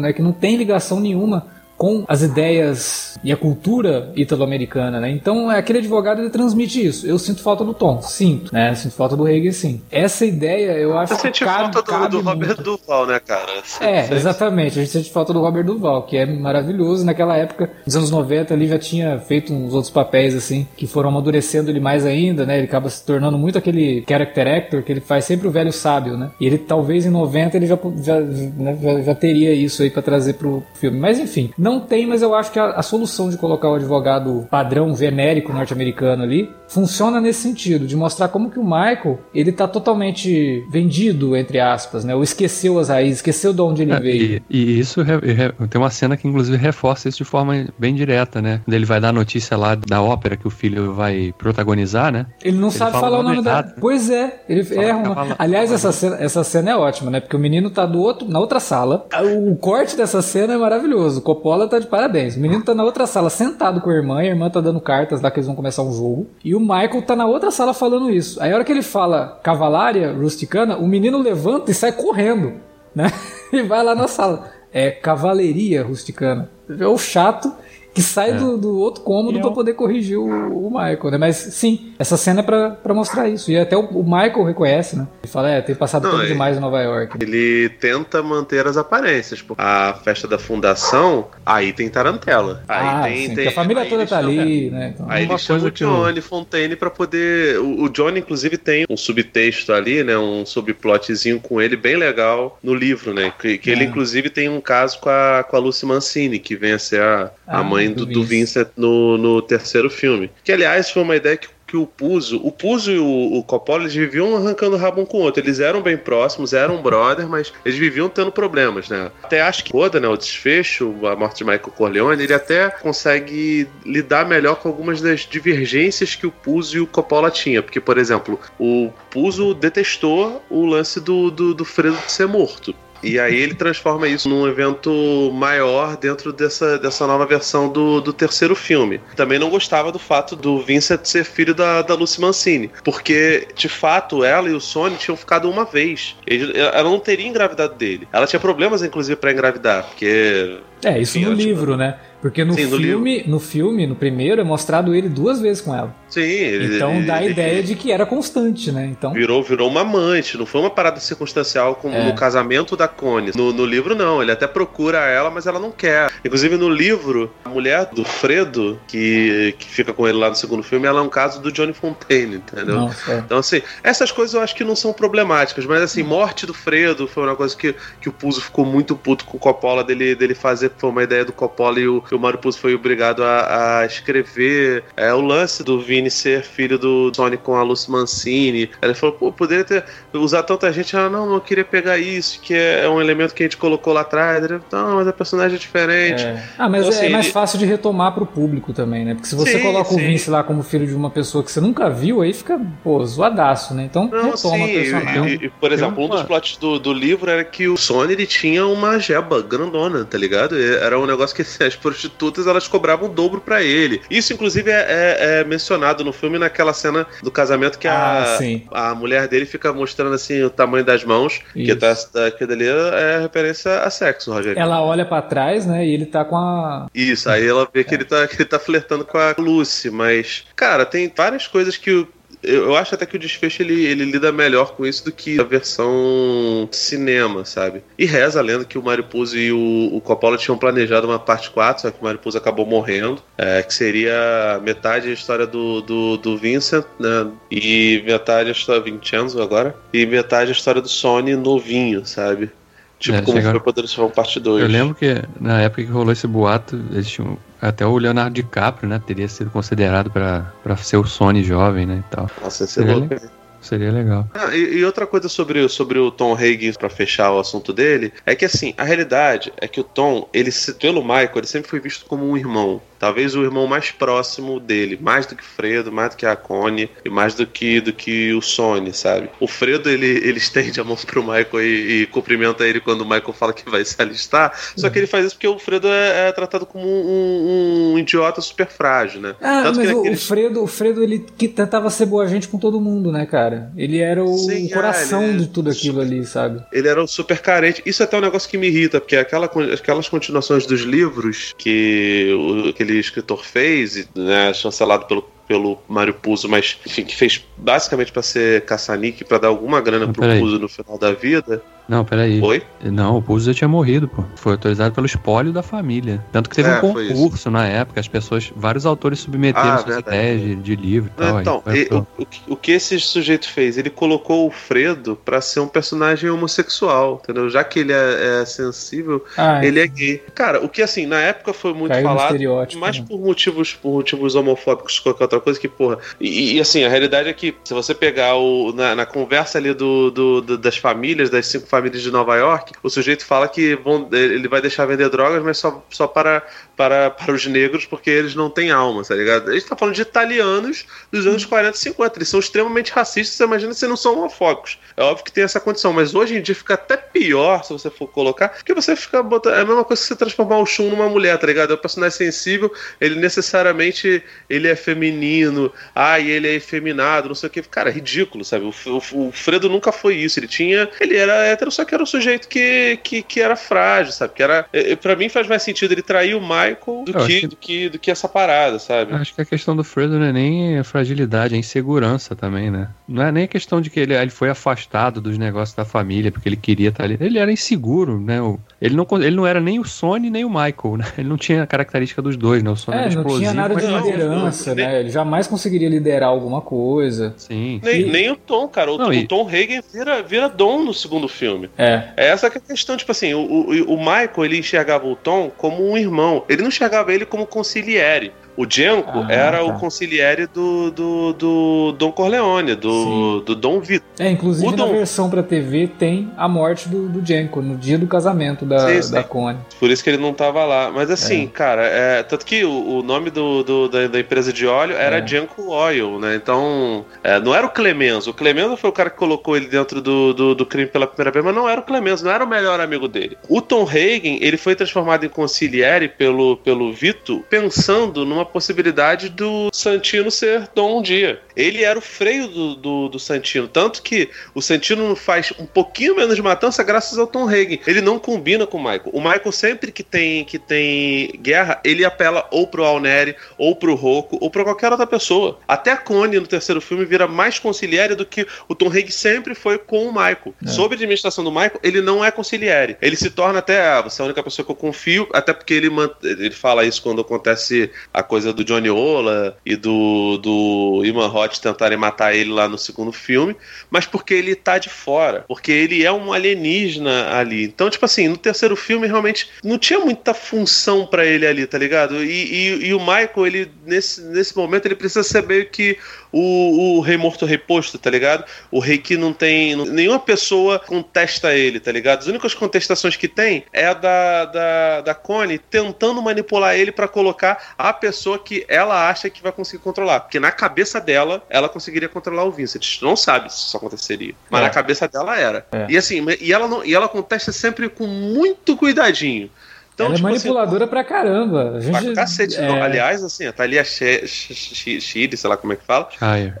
né, que não tem ligação nenhuma com as ideias e a cultura italo-americana, né? Então, é aquele advogado ele transmite isso. Eu sinto falta do Tom, sinto, né? Sinto falta do Reagan, sim. Essa ideia eu acho Você que sente cabe, falta do, cabe do Robert muito. Duval, né, cara? Você É, sente- exatamente. A gente sente falta do Robert Duval, que é maravilhoso. Naquela época, nos anos 90, ele já tinha feito uns outros papéis, assim, que foram amadurecendo ele mais ainda, né? Ele acaba se tornando muito aquele character actor que ele faz sempre o velho sábio, né? E ele, talvez, em 90, ele já, já, né, já, já teria isso aí pra trazer pro filme. Mas, enfim, não tem, mas eu acho que a, a solução de colocar o advogado padrão genérico norte-americano ali funciona nesse sentido, de mostrar como que o Michael, ele tá totalmente vendido, entre aspas, né? Ou esqueceu as raízes, esqueceu de onde ele É, veio. e, e isso re- re- tem uma cena que inclusive reforça isso de forma bem direta, né? Quando ele vai dar a notícia lá da ópera que o filho vai protagonizar, né? Ele não Ele sabe fala falar o nome da. Pois é, ele Fala erra. cavala- Aliás, essa cena, essa cena é ótima, né? Porque o menino tá do outro, na outra sala. O corte dessa cena é maravilhoso. O Coppola tá de parabéns. O menino tá na outra sala sentado com a irmã, e a irmã tá dando cartas lá que eles vão começar um jogo. E o Michael tá na outra sala falando isso. Aí a hora que ele fala cavalária rusticana, o menino levanta e sai correndo, né? E vai lá na sala. É cavalaria rusticana. É o chato que sai do, do outro cômodo é pra um- poder corrigir o, o Michael, né? Mas sim, essa cena é pra, pra mostrar isso. E até o, o Michael reconhece, né? Ele fala, é, tem passado Não, tempo é- demais em Nova York. Ele tenta manter as aparências. Pô. A festa da fundação, aí tem Tarantela. Aí ah, tem, sim, tem porque a família toda tá chamam- ali, né? Então, Aí ele chama o eu- Johnny Fontaine pra poder. O, o Johnny, inclusive, tem um subtexto ali, né? Um subplotzinho com ele bem legal no livro, né? Que, que ele, É. inclusive, tem um caso com a, com a Lucy Mancini, que vem a ser a, a Ah, mãe do do, do Vince. Vincent no, no terceiro filme. Que, aliás, foi uma ideia que que o Puzo, o Puzo e o, o Coppola, eles viviam arrancando rabo um com o outro. Eles eram bem próximos, eram brother, mas eles viviam tendo problemas, né? Até acho que foda, né? O desfecho, a morte de Michael Corleone, ele até consegue lidar melhor com algumas das divergências que o Puzo e o Coppola tinham. Porque, por exemplo, o Puzo detestou o lance do, do, do Fredo de ser morto. E aí ele transforma isso num evento maior dentro dessa, dessa nova versão do, do terceiro filme. Também não gostava do fato do Vincent ser filho da, da Lucy Mancini. Porque, de fato, ela e o Sony tinham ficado uma vez. Ele- ela não teria engravidado dele. Ela tinha problemas, inclusive, pra engravidar. Porque É, isso no tipo- livro, né? Porque no Sim, no filme, no filme, no primeiro, é mostrado ele duas vezes com ela. Sim, ele, Então dá a ele- ideia de que era constante, né? Então. Virou, virou uma amante, não foi uma parada circunstancial como É. no casamento da Connie. No, no livro, não, ele até procura ela, mas ela não quer. Inclusive, no livro, a mulher do Fredo, que, que fica com ele lá no segundo filme, ela é um caso do Johnny Fontaine, entendeu? Nossa, é. Então, assim, essas coisas eu acho que não são problemáticas, mas assim, morte do Fredo foi uma coisa que, que o Puzo ficou muito puto com o Coppola dele, dele fazer, foi uma ideia do Coppola e o, e o Mário Puzo foi obrigado a, a escrever. É, o lance do Vini ser filho do Sony com a Lucy Mancini. Ele falou, pô, poderia ter usado tanta gente. Ela, não, não queria pegar isso, que é um elemento que a gente colocou lá atrás. Ele, não, mas a personagem é diferente. É. Ah, mas Então, é assim, mais ele- fácil de retomar pro público também, né? Porque se você Sim, coloca o sim. Vince lá como filho de uma pessoa que você nunca viu, aí fica, pô, zoadaço, né? Então Não, retoma sim, o personagem. e, e, por exemplo, um dos plots do, do livro era que o Sony ele tinha uma jeba grandona, tá ligado? Era um negócio que assim, as prostitutas elas cobravam o dobro pra ele. Isso, inclusive, é, é- é mencionado no filme naquela cena do casamento que Ah, a, sim. a mulher dele fica mostrando assim o tamanho das mãos, que Isso. tá, tá, aquilo ali é referência a sexo, Rogério. Ela olha pra trás, né? E ele tá com a. Isso, aí ela vê que, ele tá, que ele tá flertando com a Lucy, mas, cara, tem várias coisas que eu, acho até que o desfecho ele, ele lida melhor com isso do que a versão cinema, sabe? E reza a lenda que o Mario Puzo e o, o Coppola tinham planejado uma parte 4, só que o Mario Puzo acabou morrendo, é, que seria metade a história do, do, do Vincent, né? E metade a história. Vincenzo agora. E metade a história do Sony novinho, sabe? Tipo, É, como chegaram- foi Poderoso Chefão Parte 2. Eu lembro que na época que rolou esse boato, eles tinham, até o Leonardo DiCaprio, né, teria sido considerado pra pra ser o Sony jovem, né, e tal. Nossa, esse é Ele- louco. Seria legal. Ah, e, e outra coisa sobre, sobre o Tom Higgins, pra fechar o assunto dele, é que assim, a realidade é que o Tom, ele se- pelo Michael, ele sempre foi visto como um irmão. Talvez o irmão mais próximo dele, mais do que Fredo, mais do que a Connie e mais do que do que o Sony, sabe? O Fredo ele, ele estende a mão pro Michael e, e cumprimenta ele quando o Michael fala que vai se alistar. Só que ele faz isso porque o Fredo é, é tratado como um, um idiota super frágil, né? Ah, Tanto mas que o, naquele- o Fredo, o Fredo, ele que tentava ser boa gente com todo mundo, né, cara? Ele era o Sim, coração ah, ele é de tudo aquilo ali, sabe? Ele era um super carente. Isso é até um negócio que me irrita, porque aquela, aquelas continuações dos livros que o, aquele escritor fez, e, né, chancelado pelo, pelo Mário Puzo, mas enfim, que fez basicamente pra ser caça-níquel, pra dar alguma grana Mas pro. Puzo no final da vida. Não, peraí. Oi? Não, o Puzo já tinha morrido, pô. Foi autorizado pelo espólio da família. Tanto que teve É, um foi concurso na época, as pessoas, vários autores submeteram Ah, suas verdade. ideias de, de livro e tal. aí então, foi e- o, o que- esse sujeito fez? Ele colocou o Fredo pra ser um personagem homossexual, entendeu? Já que ele é, é sensível, Ah, ele é gay. Cara, o que assim, na época foi muito caiu falado. estereótipo. mais né? por motivos, por motivos homofóbicos que qualquer outra coisa que, porra. E, e, assim, a realidade é que se você pegar o, na, na conversa ali do, do- do- das famílias, das cinco famílias de Nova York, o sujeito fala que vão, ele vai deixar vender drogas, mas só, só para, para, para os negros, porque eles não têm alma, tá ligado? A gente tá falando de italianos dos anos 40 e 50. Eles são extremamente racistas, você imagina se não são homofóbicos. É óbvio que tem essa condição, mas hoje em dia fica até pior se você for colocar, porque você fica botando. É a mesma coisa que você transformar o Shun numa mulher, tá ligado? É um personagem sensível, ele necessariamente ele é feminino, ah, e ele é efeminado, não sei o que. Cara, é ridículo, sabe? O, o- o Fredo nunca foi isso. Ele tinha. Ele era hétero, só que era um sujeito que, que, que era frágil, sabe? Que era. é, é, Pra mim faz mais sentido ele trair o Michael do que, que- do, que, do que essa parada, sabe? Acho que a questão do Fredo não é nem a fragilidade, é a insegurança também, né? Não é nem a questão de que ele, ele foi afastado dos negócios da família porque ele queria estar ali. Ele era inseguro, né? O- Ele não, ele não era nem o Sony nem o Michael, né? Ele não tinha a característica dos dois, né? O Sony É, era não explosivo. tinha nada de Não, liderança, né? Ele jamais conseguiria liderar alguma coisa. Sim. Nem, E- nem o Tom, cara. O, Não, o e- Tom Hagen vira, vira Dom no segundo filme. É. É essa que é a questão, tipo assim, o, o, o Michael ele enxergava o Tom como um irmão. Ele não enxergava ele como conciliere. O Jenko Ah, era tá. o conciliere do, do, do Dom Corleone, do, do Dom Vito. É, inclusive O na Dom- versão pra TV tem a morte do, do Jenko, no dia do casamento da, Sim, sim. da Connie. Por isso que ele não tava lá. Mas assim, cara, é, tanto que o, o nome do, do- da, da empresa de óleo era É. Oil, né? Então, é, não era o Clemenzo. O Clemenzo foi o cara que colocou ele dentro do, do, do crime pela primeira vez, mas não era o Clemenzo, não era o melhor amigo dele. O Tom Hagen, ele foi transformado em conciliere pelo, pelo Vito, pensando numa possibilidade do Santino ser Dom um dia. Ele era o freio do, do, do Santino, tanto que o Santino faz um pouquinho menos de matança graças ao Tom Hagen. Ele não combina com o Michael. O Michael sempre que tem que tem guerra, ele apela ou pro Alneri, ou pro Rocco, ou pra qualquer outra pessoa. Até a Connie no terceiro filme vira mais conciliere do que o Tom Hagen sempre foi com o Michael. É. Sob a administração do Michael, ele não é conciliere. Ele se torna até, ah, você é a única pessoa que eu confio, até porque ele, ele fala isso quando acontece a coisa do Johnny Ola e do, do Iman Hot tentarem matar ele lá no segundo filme, mas porque ele tá de fora, porque ele é um alienígena ali. Então, tipo assim, no terceiro filme realmente não tinha muita função pra ele ali, tá ligado? E, e- e o Michael, ele nesse, nesse momento, ele precisa ser meio que o, o rei morto, rei posto, tá ligado? O rei que não tem. nenhuma pessoa contesta ele, tá ligado? As únicas contestações que tem é a da, da, da Connie tentando manipular ele pra colocar a pessoa que ela acha que vai conseguir controlar. Porque na cabeça dela, ela conseguiria controlar o Vincent. Não sabe se isso aconteceria. Mas É. na cabeça dela era. É. E assim, e ela, não, e ela contesta sempre com muito cuidadinho. Então, Ela é tipo assim, manipuladora pra caramba. A gente, Pra cacete. é, aliás, assim, a Thalia Chile, sei lá como é que fala. Shire.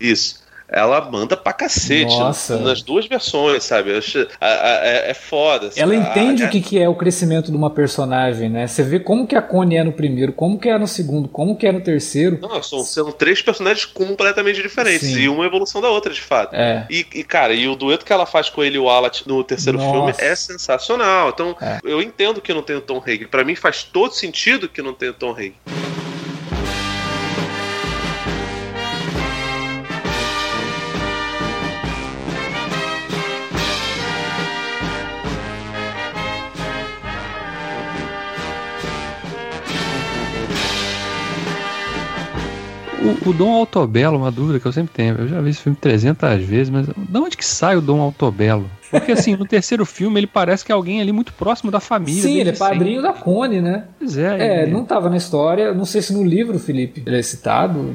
Isso. Ela manda pra cacete Nossa. nas duas versões, sabe? É, é foda. assim. Ela entende o que, que é o crescimento de uma personagem, né? Você vê como que a Connie é no primeiro, como que é no segundo, como que é no terceiro. Não, são, são três personagens completamente diferentes. Sim. E uma evolução da outra, de fato. É. E, e, cara, e o dueto que ela faz com ele e o Alat no terceiro Nossa. filme é sensacional. Então, É. eu entendo que não tem o Tom Hagen. Pra mim faz todo sentido que não tem o Tom Hagen. O, o Dom Altobello, uma dúvida que eu sempre tenho, eu já vi esse filme 300 vezes, mas de onde que sai o Dom Altobello? Porque assim, no terceiro filme ele parece que é alguém ali muito próximo da família. Sim, ele é desde padrinho sempre. da Cone, né? Pois é. É, ele- não tava na história. Não sei se no livro, Felipe, ele é citado.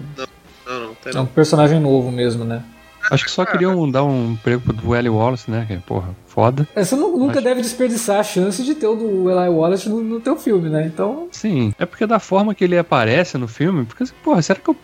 Não, não, tem É um não. personagem novo mesmo, né? Acho que só queriam dar um emprego pro Eli Wallace, né? Que, é, porra, foda. É, Você nu- nunca Mas- deve desperdiçar a chance de ter o do Eli Wallace no, no teu filme, né? Então, Sim. É porque da forma que ele aparece no filme, porque, assim, porra, será que eu.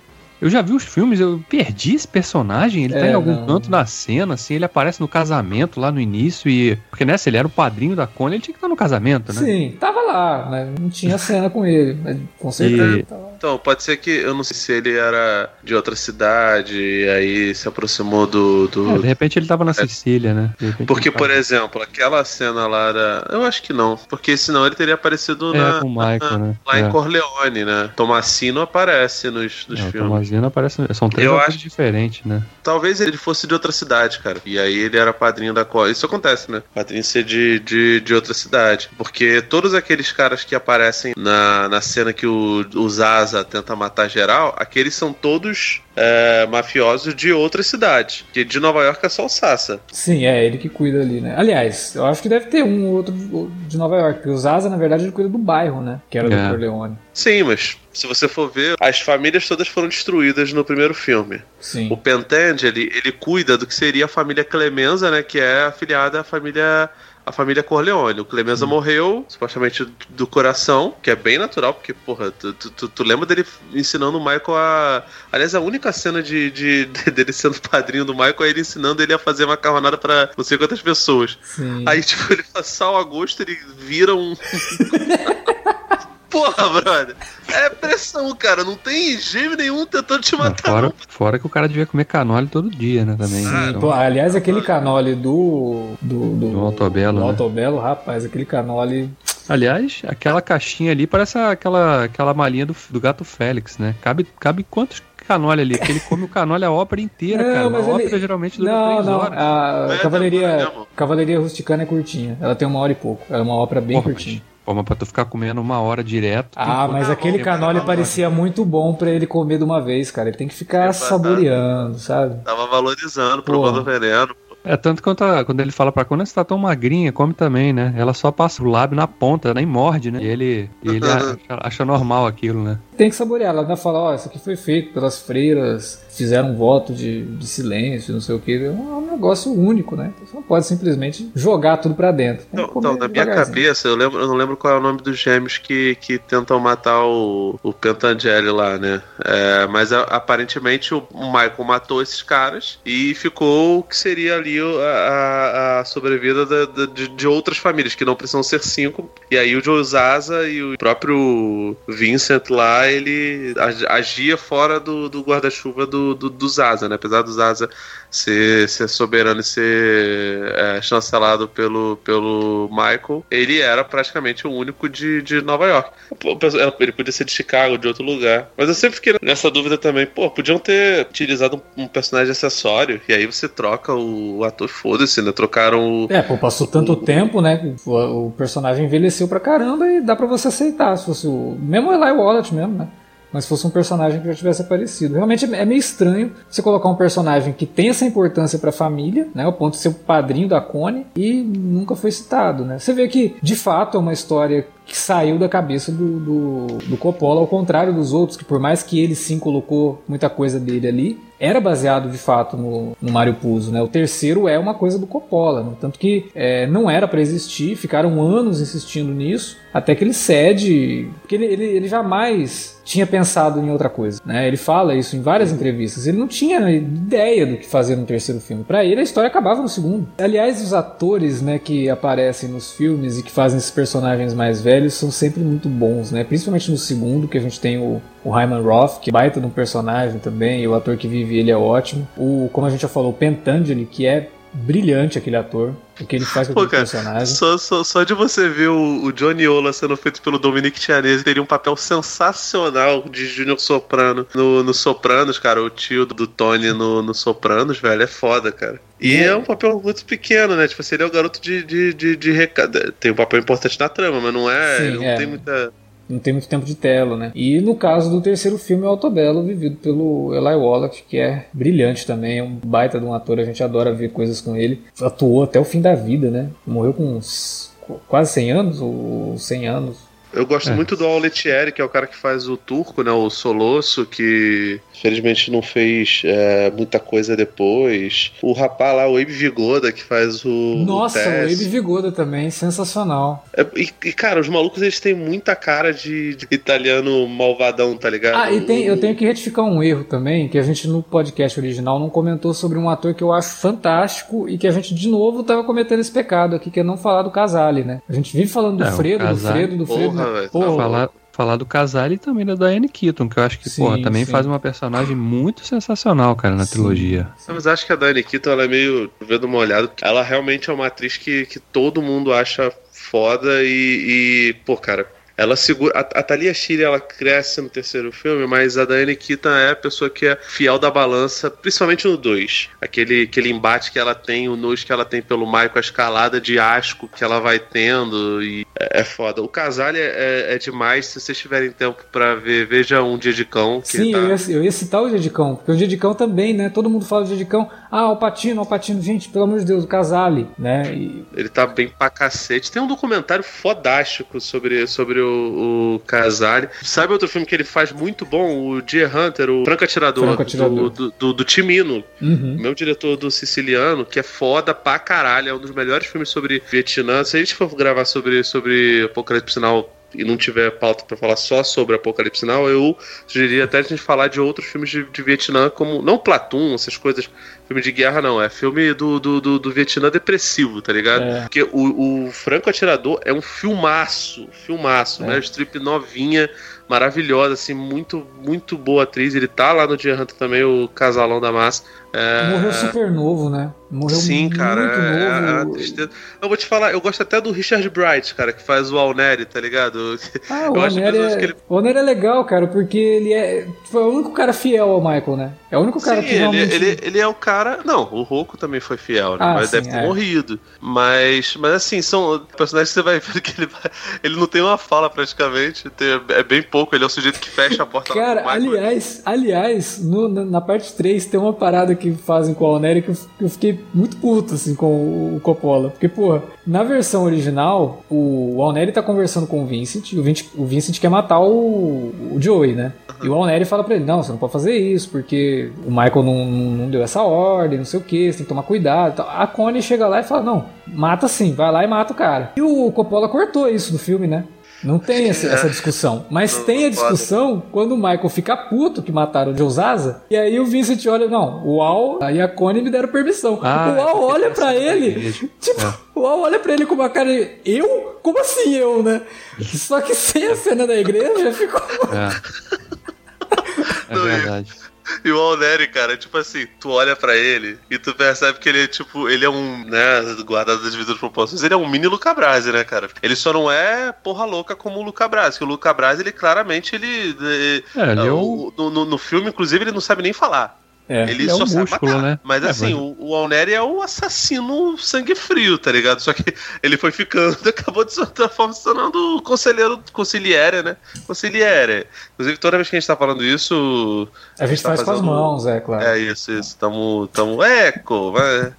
Eu já vi os filmes, eu perdi esse personagem, ele tá É, em algum não. canto da cena, assim, ele aparece no casamento lá no início e. Porque nessa ele era o padrinho da Connie, ele tinha que estar no casamento, né? sim, tava lá, mas não tinha cena com ele. Mas com certeza. E- tava lá. Então, pode ser que, eu não sei se ele era de outra cidade e aí se aproximou do... do- É, de repente ele tava na Sicília, né? Porque, por tava- exemplo, aquela cena lá era... Eu acho que não, porque senão ele teria aparecido É, na, com o Michael, né? lá é. em Corleone, né? Tomasino aparece nos, nos É, filmes. Tomazino aparece. São três Eu acho- diferentes, né? Talvez ele fosse de outra cidade, cara. E aí ele era padrinho da Cole. Isso acontece, né? Padrinho ser de, de, de outra cidade. Porque todos aqueles caras que aparecem na, na cena que o, o Zaza tenta matar geral, aqueles são todos é, mafiosos de outras cidades. Que de Nova York é só o Sassa. Sim, é ele que cuida ali, né? Aliás, eu acho que deve ter um ou outro de Nova York. Porque o Zaza, na verdade, ele cuida do bairro, né? Que era É. do Corleone. Sim, mas se você for ver, as famílias todas foram destruídas no primeiro filme. Sim. O Pentangeli, ele cuida do que seria a família Clemenza, né? Que é afiliada à família. A família Corleone. O Clemenza morreu, supostamente do coração, que é bem natural, porque, porra, tu, tu, tu- lembra dele ensinando o Michael a. Aliás, a única cena de, de- dele sendo padrinho do Michael é ele ensinando ele a fazer macarronada pra não sei quantas pessoas. Sim. Aí, tipo, ele faz sal a gosto, ele vira um. Porra, brother. É pressão, cara. Não tem gêmeo nenhum tentando te Não, matar. fora, não. fora que o cara devia comer canole todo dia, né? Também. Ah, Então, Pô, aliás, aquele canole do. Do, do, Do Altobello, do né? Altobello, rapaz, aquele canole. Aliás, aquela caixinha ali parece aquela, aquela malinha do, do gato Félix, né? Cabe, cabe quantos canole ali? Porque ele come o canole a ópera inteira, Não, cara. mas Uma ele- ópera geralmente dura Não, três não. horas. A É, Cavalaria, Rusticana é curtinha. Ela tem uma hora e pouco. Ela é uma ópera bem Porra, mas- curtinha. Pô, mas pra tu ficar comendo uma hora direto. Ah, mas aquele canole parecia muito bom pra ele comer de uma vez, cara. Ele tem que ficar Exato. saboreando, sabe? Tava valorizando, provando o veneno. É tanto quanto a- quando ele fala pra quando você tá tão magrinha, come também, né? Ela só passa o lábio na ponta, nem morde, né? E ele, ele acha, acha normal aquilo, né? Tem que saborear. Ela ainda fala, ó, isso aqui foi feito pelas freiras, fizeram um voto de, de silêncio, não sei o que. É um um negócio único, né? Você não pode simplesmente jogar tudo pra dentro. Então, na minha cabeça, eu, lembro, eu não lembro qual é o nome dos gêmeos que, que tentam matar o, o Pentangeli lá, né? É, mas aparentemente o, Michael matou esses caras e ficou o que seria ali a, a- sobrevida da- da- de, de outras famílias, que não precisam ser cinco. E aí o Joe Zaza e o próprio Vincent lá, ele ag- agia fora do, do guarda-chuva do, do, do Zaza, né? Apesar do Zaza ser, ser soberano e ser é, chancelado pelo, pelo Michael, ele era praticamente o único de, de Nova York. Pô, Ele podia ser de Chicago, de outro lugar. Mas eu sempre fiquei nessa dúvida também. Pô, podiam ter utilizado um, um personagem acessório e aí você troca o, o ator, foda-se, né? Trocaram o. É, pô, passou tanto tempo, né? O, o personagem envelheceu pra caramba e dá pra você aceitar. Se fosse o. Mesmo o Eli Wallet mesmo, né? Mas se fosse um personagem que já tivesse aparecido. Realmente é meio estranho você colocar um personagem que tem essa importância pra família, né? O ponto de ser o padrinho da Connie e nunca foi citado, né? Você vê que, de fato, é uma história que saiu da cabeça do, do, do Coppola, ao contrário dos outros, que por mais que ele sim colocou muita coisa dele ali, era baseado de fato no, no Mario Puzo, né? O terceiro é uma coisa do Coppola, né? tanto que é, não era para existir, ficaram anos insistindo nisso, até que ele cede, porque ele, ele, ele jamais tinha pensado em outra coisa, né? Ele fala isso em várias entrevistas. Ele não tinha ideia do que fazer no terceiro filme. Para ele a história acabava no segundo. Aliás, os atores, né, que aparecem nos filmes e que fazem esses personagens mais velhos são sempre muito bons, né? Principalmente no segundo, que a gente tem o, o Hyman Roth, que é baita de um personagem também, e o ator que vive ele é ótimo. O, como a gente já falou, o Pentangeli, que é brilhante aquele ator, o que ele faz com cara, personagem. Só, só, só de você ver o, o Johnny Ola sendo feito pelo Dominic Chianese, teria um papel sensacional de Júnior Soprano no, no Sopranos, cara. O tio do Tony no, no Sopranos, velho, é foda, cara. E é. um papel muito pequeno, né? Tipo, seria o garoto de, de, de, de recado. Tem um papel importante na trama, mas não é. Sim, ele não é. tem muita. Não tem muito tempo de tela, né? E no caso do terceiro filme, é o Autobello, vivido pelo Eli Wallach, que é brilhante também, é um baita de um ator, a gente adora ver coisas com ele. Atuou até o fim da vida, né? Morreu com uns quase 100 anos ou 100 anos. Eu gosto É. muito do Auletieri, que é o cara que faz o turco, né? O Solosso, que infelizmente não fez é, muita coisa depois. O rapaz lá, o Abe Vigoda, que faz o. Nossa, o Tess. Abe Vigoda também, sensacional. É, e, e, cara, os malucos eles têm muita cara de, de italiano malvadão, tá ligado? Ah, e tem, O- eu tenho que retificar um erro também, que a gente no podcast original não comentou sobre um ator que eu acho fantástico e que a gente de novo tava cometendo esse pecado aqui, que é não falar do Casale, né? A gente vive falando do É, o Fredo, do Casale, Fredo, do Fredo, porra, velho, Pô, tá Falar, falar do Casale e também da Diane Keaton, que eu acho que, Sim, porra, também sim. faz uma personagem muito sensacional, cara, na Sim. trilogia. Mas acho que a Diane Keaton, ela é meio, vendo uma olhada, ela realmente é uma atriz que, que todo mundo acha foda e, e, pô, cara, ela segura. A, a Thalia Shire, ela cresce no terceiro filme, mas a Diane Keaton é a pessoa que é fiel da balança, principalmente no 2. Aquele, aquele embate que ela tem, o nojo que ela tem pelo Michael, a escalada de asco que ela vai tendo, e é, é foda. O Casale é, é, é demais, se vocês tiverem tempo pra ver, veja um dia de cão. Que Sim, tá... eu, ia, eu ia citar o Dedicão, porque o Dedicão também, né? Todo mundo fala do Dedicão. Ah, o Patino, o Patino, gente, pelo amor de Deus, o Casale, né? E, Ele tá bem pra cacete. Tem um documentário fodástico sobre, sobre o, o Casale. Sabe outro filme que ele faz muito bom? O Deer Hunter, o Franco Atirador, Franco Atirador. Do, do, do, do Timino. uhum. Meu diretor do Siciliano, que é foda pra caralho, é um dos melhores filmes sobre Vietnã. Se a gente for gravar sobre, sobre Apocalipse Sinal e não tiver pauta pra falar só sobre Apocalipse Sinal, eu sugeriria até a gente falar de outros filmes de, de Vietnã, como. Não Platum, essas coisas, filme de guerra, não. É filme do, do, do, do Vietnã depressivo, tá ligado? É. Porque o, o Franco Atirador é um filmaço, filmaço, É. né? Strip novinha, maravilhosa, assim, muito, muito boa atriz. Ele tá lá no Dia Hunter também, o casalão da massa. É, Morreu super novo, né? Morreu Sim, muito cara, é, é novo. Eu vou te falar, eu gosto até do Richard Bright, cara, que faz o Alneri, tá ligado? Ah, o pessoas é, ele- o Honor é legal, cara, porque ele é foi o único cara fiel ao Michael, né? É o único cara Sim, que ele, realmente... ele, ele é o cara. Não, o Roku também foi fiel, né? Ah, mas sim, deve ter é. morrido. Mas, mas assim, são personagens que você vai ver que ele vai- Ele não tem uma fala praticamente. tem- é bem pouco. Ele é o sujeito que fecha a porta Cara, aliás, aliás no- na, na parte 3 tem uma parada que fazem com a Oneri que eu, que fiquei muito puto, assim, com o, Coppola. Porque, porra, na versão original, o, Alneri tá conversando com o Vincent, e o Vincent, o Vincent quer matar o, o Joey, né? E o Alneri fala pra ele, não, você não pode fazer isso, porque o Michael não, não, deu essa ordem, não sei o que, você tem que tomar cuidado. A Connie chega lá e fala, não, mata sim, vai lá e mata o cara. E o Coppola cortou isso do filme, né? Não tem essa, essa discussão. Mas Não, tem a não pode. discussão quando o Michael fica puto que mataram o Joe Zaza. E aí o Vincent olha, não, o Al e a Connie me deram permissão. Ah, o Al é olha essa ele. Tipo, É. o Al olha pra ele com uma cara de, eu? Como assim eu, né? Só que sem a cena da igreja ficou. É. É verdade. E o Alneri, cara, tipo assim, tu olha pra ele e tu percebe que ele é tipo, ele é um, né, guardado das devidas proporções, ele é um mini Luca Brasi, né, cara? Ele só não é porra louca como o Luca Brasi, que o Luca Brasi, ele claramente, ele... É, ele é o- o- no, no- no filme, inclusive, ele não sabe nem falar. É. Ele Ele é só um sabe músculo, matar. né? Mas É, assim, mas- o, o Alneri é o assassino sangue frio, tá ligado? Só que ele foi ficando, acabou de certa forma se tornando conselheiro, conciliere, né? Conciliere. Inclusive, toda vez que a gente tá falando isso. A gente tá faz com as fazendo- mãos, é claro. É isso, isso. Tamo. tamo eco, mas.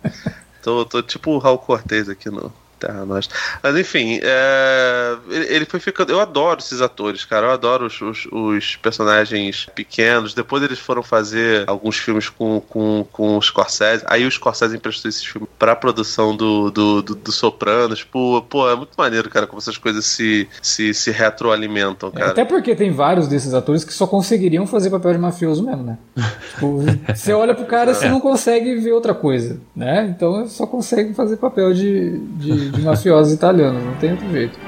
Tô, tô tipo o Raul Cortez aqui no Terra Nostra. Mas enfim, é, ele, foi ficando. Eu adoro esses atores, cara. Eu adoro os, os, os personagens pequenos. Depois eles foram fazer alguns filmes com, com, com o Scorsese. Aí o Scorsese emprestou esses filmes pra produção do, do, do, do Sopranos. Pô, pô, é muito maneiro, cara, como essas coisas se, se, se retroalimentam, É, cara. Até porque tem vários desses atores que só conseguiriam fazer papel de mafioso mesmo, né? tipo, você olha pro cara e você não consegue ver outra coisa, né? Então só consegue fazer papel de, de, de mafiosos italianos, não tem outro jeito.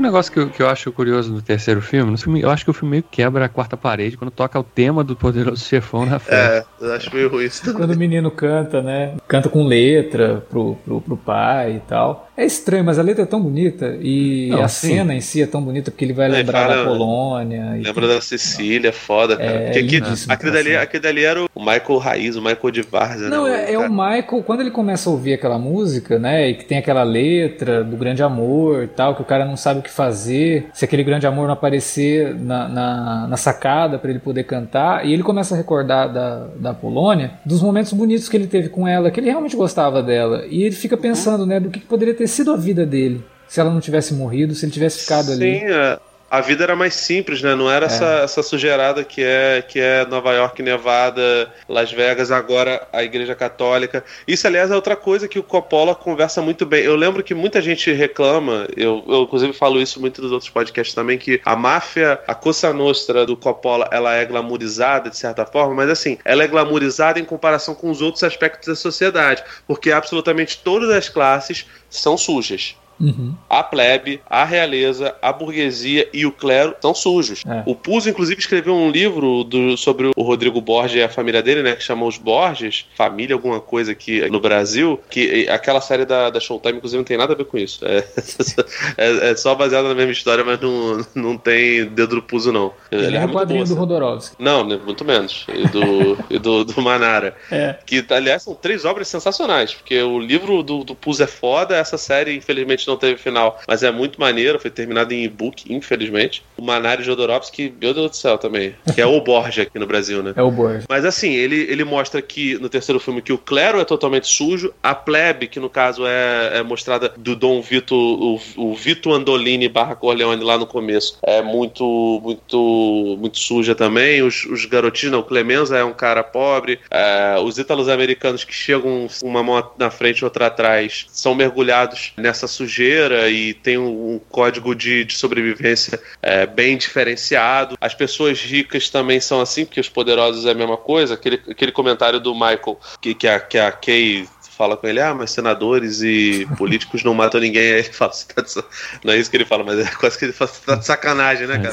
Um negócio que eu, que eu acho curioso no terceiro filme. No filme, eu acho que o filme meio quebra a quarta parede quando toca o tema do poderoso chefão na frente. É, eu acho meio ruim isso também. Quando o menino canta, né? Canta com letra pro, pro, pro pai e tal. É estranho, mas a letra é tão bonita e Não, a sim. cena em si é tão bonita porque ele vai Ele lembrar fala- da Polônia. e Lembra da Cecília, foda, cara. É, Porque aqui, aquele, dali, aquele dali era o Michael Raiz, o Michael de Várzea, Não, né? é, é o cara- Michael, quando ele começa a ouvir aquela música, né, e que tem aquela letra do grande amor e tal, que o cara não sabe o que fazer, se aquele grande amor não aparecer na, na, na sacada para ele poder cantar, e ele começa a recordar da, da Polônia, dos momentos bonitos que ele teve com ela, que ele realmente gostava dela, e ele fica pensando, né, do que, que poderia ter sido a vida dele, se ela não tivesse morrido, se ele tivesse ficado ali. Sim, é. A vida era mais simples, né? Não era essa, essa sujeirada que é, que é Nova York, Nevada, Las Vegas, agora a Igreja Católica. Isso, aliás, é outra coisa que o Coppola conversa muito bem. Eu lembro que muita gente reclama, eu, eu inclusive falo isso muito nos outros podcasts também, que a máfia, a Cosa Nostra do Coppola, ela é glamourizada de certa forma, mas assim, ela é glamourizada em comparação com os outros aspectos da sociedade, porque absolutamente todas as classes são sujas. Uhum. A plebe, a realeza, a burguesia e o clero são sujos. É. O Puzo, inclusive, escreveu um livro do- sobre o Rodrigo Borges e a família dele, né? Que chama Os Borges, família, alguma coisa aqui no Brasil. Que aquela série da, da Showtime, inclusive, não tem nada a ver com isso. É, é- é só baseada na mesma história, mas não, não tem dedo do Puzo, não. Ele é o muito quadrinho do Rodorovsky. não, né, muito menos. E do, e do, do Manara. É. Que, aliás, são três obras sensacionais. Porque o livro do, do Puz é foda, essa série, infelizmente, não teve final, mas é muito maneiro. Foi terminado em e-book, infelizmente. O Manara e Jodorowsky, meu Deus do céu, também. Que é o Borja aqui no Brasil, né? É o Borges. Mas assim, ele, ele mostra que no terceiro filme que o clero é totalmente sujo, a plebe, que no caso é, é mostrada do Dom Vito, o, o Vito Andolini barra Corleone lá no começo, é muito, muito, muito suja também. Os, os garotinhos, não, o Clemenza é um cara pobre. é, os ítalos americanos que chegam uma mão na frente e outra atrás são mergulhados nessa sujeira e tem um, um código de, de sobrevivência é, bem diferenciado. As pessoas ricas também são assim, porque os poderosos é a mesma coisa. Aquele, aquele comentário do Michael que, que, a, que a Kay fala com ele, ah, mas senadores e políticos não matam ninguém. Aí ele fala, você tá de não é isso que ele fala, mas é quase que ele fala, você tá de sacanagem, né, cara?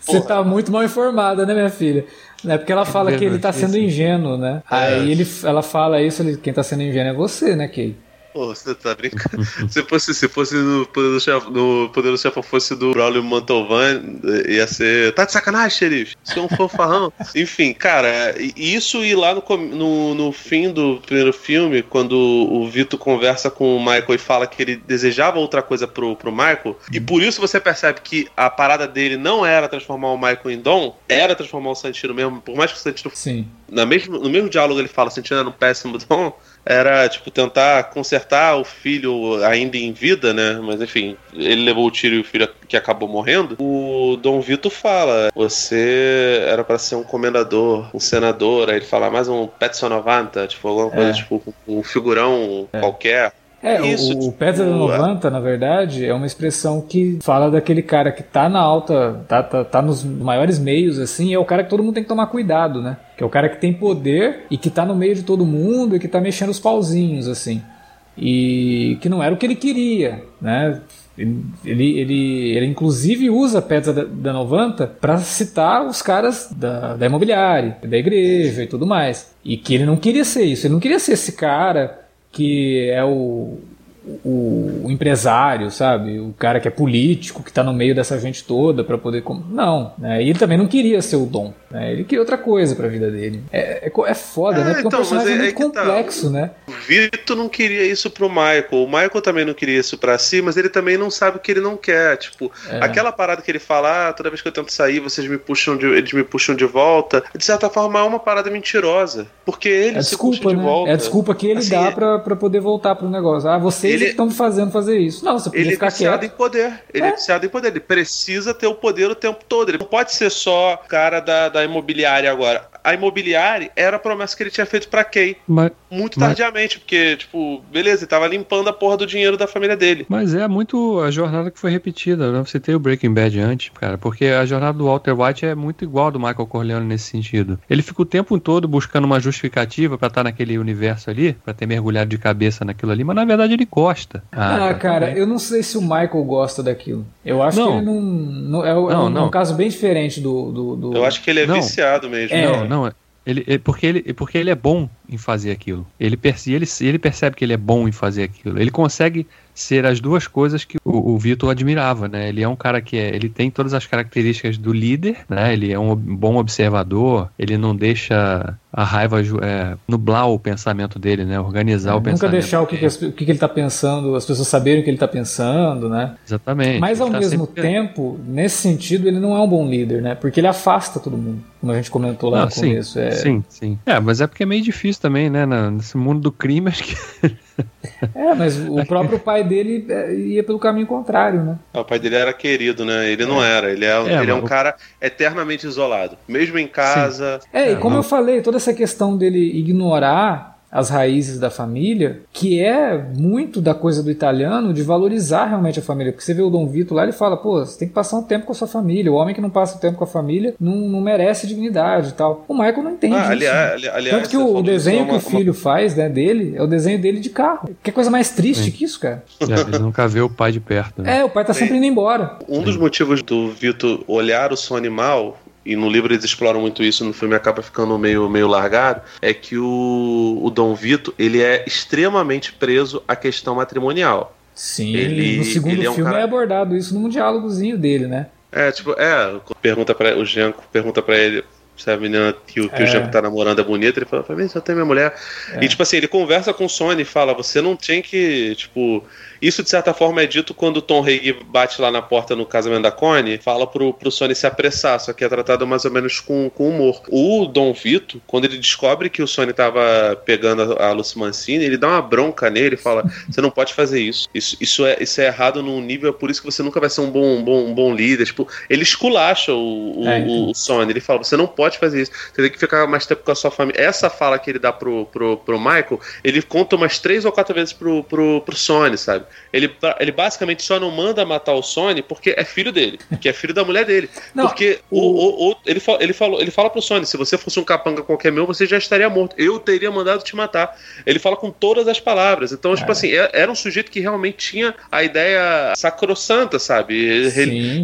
Você tá, tá muito mal informada, né, minha filha? É porque ela fala que ele tá sendo ingênuo, né? Aí ele, ela fala isso, ele, quem tá sendo ingênuo é você, né, Kay? Pô, você tá brincando? se fosse, se fosse no Poder do Chefão, no fosse do Braulio Mantovan, ia ser. Tá de sacanagem, xerife? Você é um fanfarrão. Enfim, cara, isso e lá no, no, no fim do primeiro filme, quando o Vito conversa com o Michael e fala que ele desejava outra coisa pro, pro Michael, e por isso você percebe que a parada dele não era transformar o Michael em Dom, era transformar o Santino mesmo, por mais que o Santino Sim. na mesmo, no mesmo diálogo ele fala, Santino era um péssimo dom, era, tipo, tentar consertar o filho ainda em vida, né? Mas, enfim, ele levou o tiro e o filho que acabou morrendo. O Dom Vito fala, você era para ser um comendador, um senador, aí ele fala mais um Petson Novanta, tipo, alguma coisa, É. tipo, um figurão qualquer. É, o- Isso, o, tipo, Pedra da é. 90, na verdade, é uma expressão que fala daquele cara que tá na alta, tá, tá, tá nos maiores meios, assim, é o cara que todo mundo tem que tomar cuidado, né? Que é o cara que tem poder e que tá no meio de todo mundo e que tá mexendo os pauzinhos, assim. E que não era o que ele queria, né? Ele, ele, ele, ele inclusive usa a Pedra da, da 90 para citar os caras da, da imobiliária, da igreja e tudo mais. E que ele não queria ser isso, ele não queria ser esse cara que é o, o, o empresário, sabe? O cara que é político, que tá no meio dessa gente toda para poder. Não, né? E ele também não queria ser o Dom, né? Ele queria outra coisa pra vida dele. É, é, é foda, É, né? Porque então, é um personagem mas é- é muito tá. complexo, né? O Vito não queria isso pro Michael. O Michael também não queria isso pra si, mas ele também não sabe o que ele não quer. Tipo, É. aquela parada que ele fala, ah, toda vez que eu tento sair, vocês me puxam de, eles me puxam de volta. De certa forma, é uma parada mentirosa. Porque ele É se desculpa, puxa de né? volta. É a desculpa que ele Assim, dá pra, pra poder voltar pro negócio. Ah, vocês Ele- é estão fazendo fazer isso. Não, você podia Ele é ficar viciado quieto. em poder. Ele é. É. viciado em poder. Ele precisa ter o poder o tempo todo. Ele não pode ser só cara da, da imobiliária agora. A imobiliária era a promessa que ele tinha feito pra Kay. Mas, Muito Mas- tardiamente, porque, tipo, beleza, ele tava limpando a porra do dinheiro da família dele. mas é muito a jornada que foi repetida. Né? Você tem o Breaking Bad antes, cara, porque a jornada do Walter White é muito igual a do Michael Corleone nesse sentido. Ele fica o tempo todo buscando uma justificativa pra estar naquele universo ali, pra ter mergulhado de cabeça naquilo ali, mas na verdade ele gosta. Ah, tá cara, bem. eu não sei se o Michael gosta daquilo. Eu acho Não. que ele não. não- é, um- é Não, um, não. um caso bem diferente do. do, do- Eu acho que ele é Não. viciado mesmo. É. Não, não. Ele, é porque, ele, porque ele é bom em fazer aquilo. Ele, perce, ele, ele percebe que ele é bom em fazer aquilo. Ele consegue ser as duas coisas que o, o Vitor admirava, né? Ele é um cara que é, ele tem todas as características do líder, né? Ele é um bom observador, ele não deixa a raiva é, nublar o pensamento dele, né? Organizar é, o nunca pensamento. Nunca deixar o que, que, o que, ele está pensando, as pessoas saberem o que ele está pensando, né? Exatamente. Mas ao tá mesmo sempre... tempo, nesse sentido, ele não é um bom líder, né? Porque ele afasta todo mundo, como a gente comentou lá não, no sim, começo. É... Sim, sim. É, mas é porque é meio difícil também, né? Nesse mundo do crime, acho que. é, mas o próprio pai dele é, ia pelo caminho contrário, né? O pai dele era querido, né? Ele não era. Ele é, é ele é um cara eternamente isolado. Mesmo em casa. Sim. É, e como eu falei, toda essa questão dele ignorar as raízes da família, que é muito da coisa do italiano de valorizar realmente a família. Porque você vê o Dom Vito lá, ele fala, pô, você tem que passar um tempo com a sua família. O homem que não passa o tempo com a família não, não merece dignidade e tal. O Michael não entende ah, aliás, isso. Aliás, Tanto que o, o desenho que o filho uma... faz né, dele é o desenho dele de carro. Que coisa mais triste Sim. que isso, cara. É, ele nunca vê o pai de perto. Né? É, o pai tá sempre indo embora. Um dos motivos do Vito olhar o som animal e no livro eles exploram muito isso, no filme acaba ficando meio, meio largado, é que o, o Dom Vito ele é extremamente preso à questão matrimonial. Sim, ele, no segundo é um filme cara... é abordado isso num diálogozinho dele, né? É, tipo, é, pergunta para o Janko pergunta para ele se a menina que, o, que é. o Janko tá namorando é bonita, ele fala, pra mim, só tem minha mulher. É. E tipo assim, ele conversa com o Sony e fala, você não tem que, tipo, isso, de certa forma, é dito quando o Tom Hague bate lá na porta no casamento da Connie, fala pro, pro Sony se apressar, só que é tratado mais ou menos com, com humor. O Dom Vito, quando ele descobre que o Sony tava pegando a, a Lucy Mancini, ele dá uma bronca nele e fala: Você não pode fazer isso. Isso, isso, é, isso é errado num nível, é por isso que você nunca vai ser um bom, um bom, um bom líder. Tipo, ele esculacha o, o, é, então. o, Sony. Ele fala: Você não pode fazer isso. Você tem que ficar mais tempo com a sua família. Essa fala que ele dá pro, pro, pro Michael, ele conta umas três ou quatro vezes pro, pro, pro Sony, sabe? Ele, ele basicamente só não manda matar o Sony porque é filho dele, que é filho da mulher dele. Não, porque o, o, o, ele, ele, falou, ele fala pro Sony: se você fosse um capanga qualquer meu, você já estaria morto. Eu teria mandado te matar. Ele fala com todas as palavras. Então, tipo é. assim, é, era um sujeito que realmente tinha a ideia sacrossanta, sabe?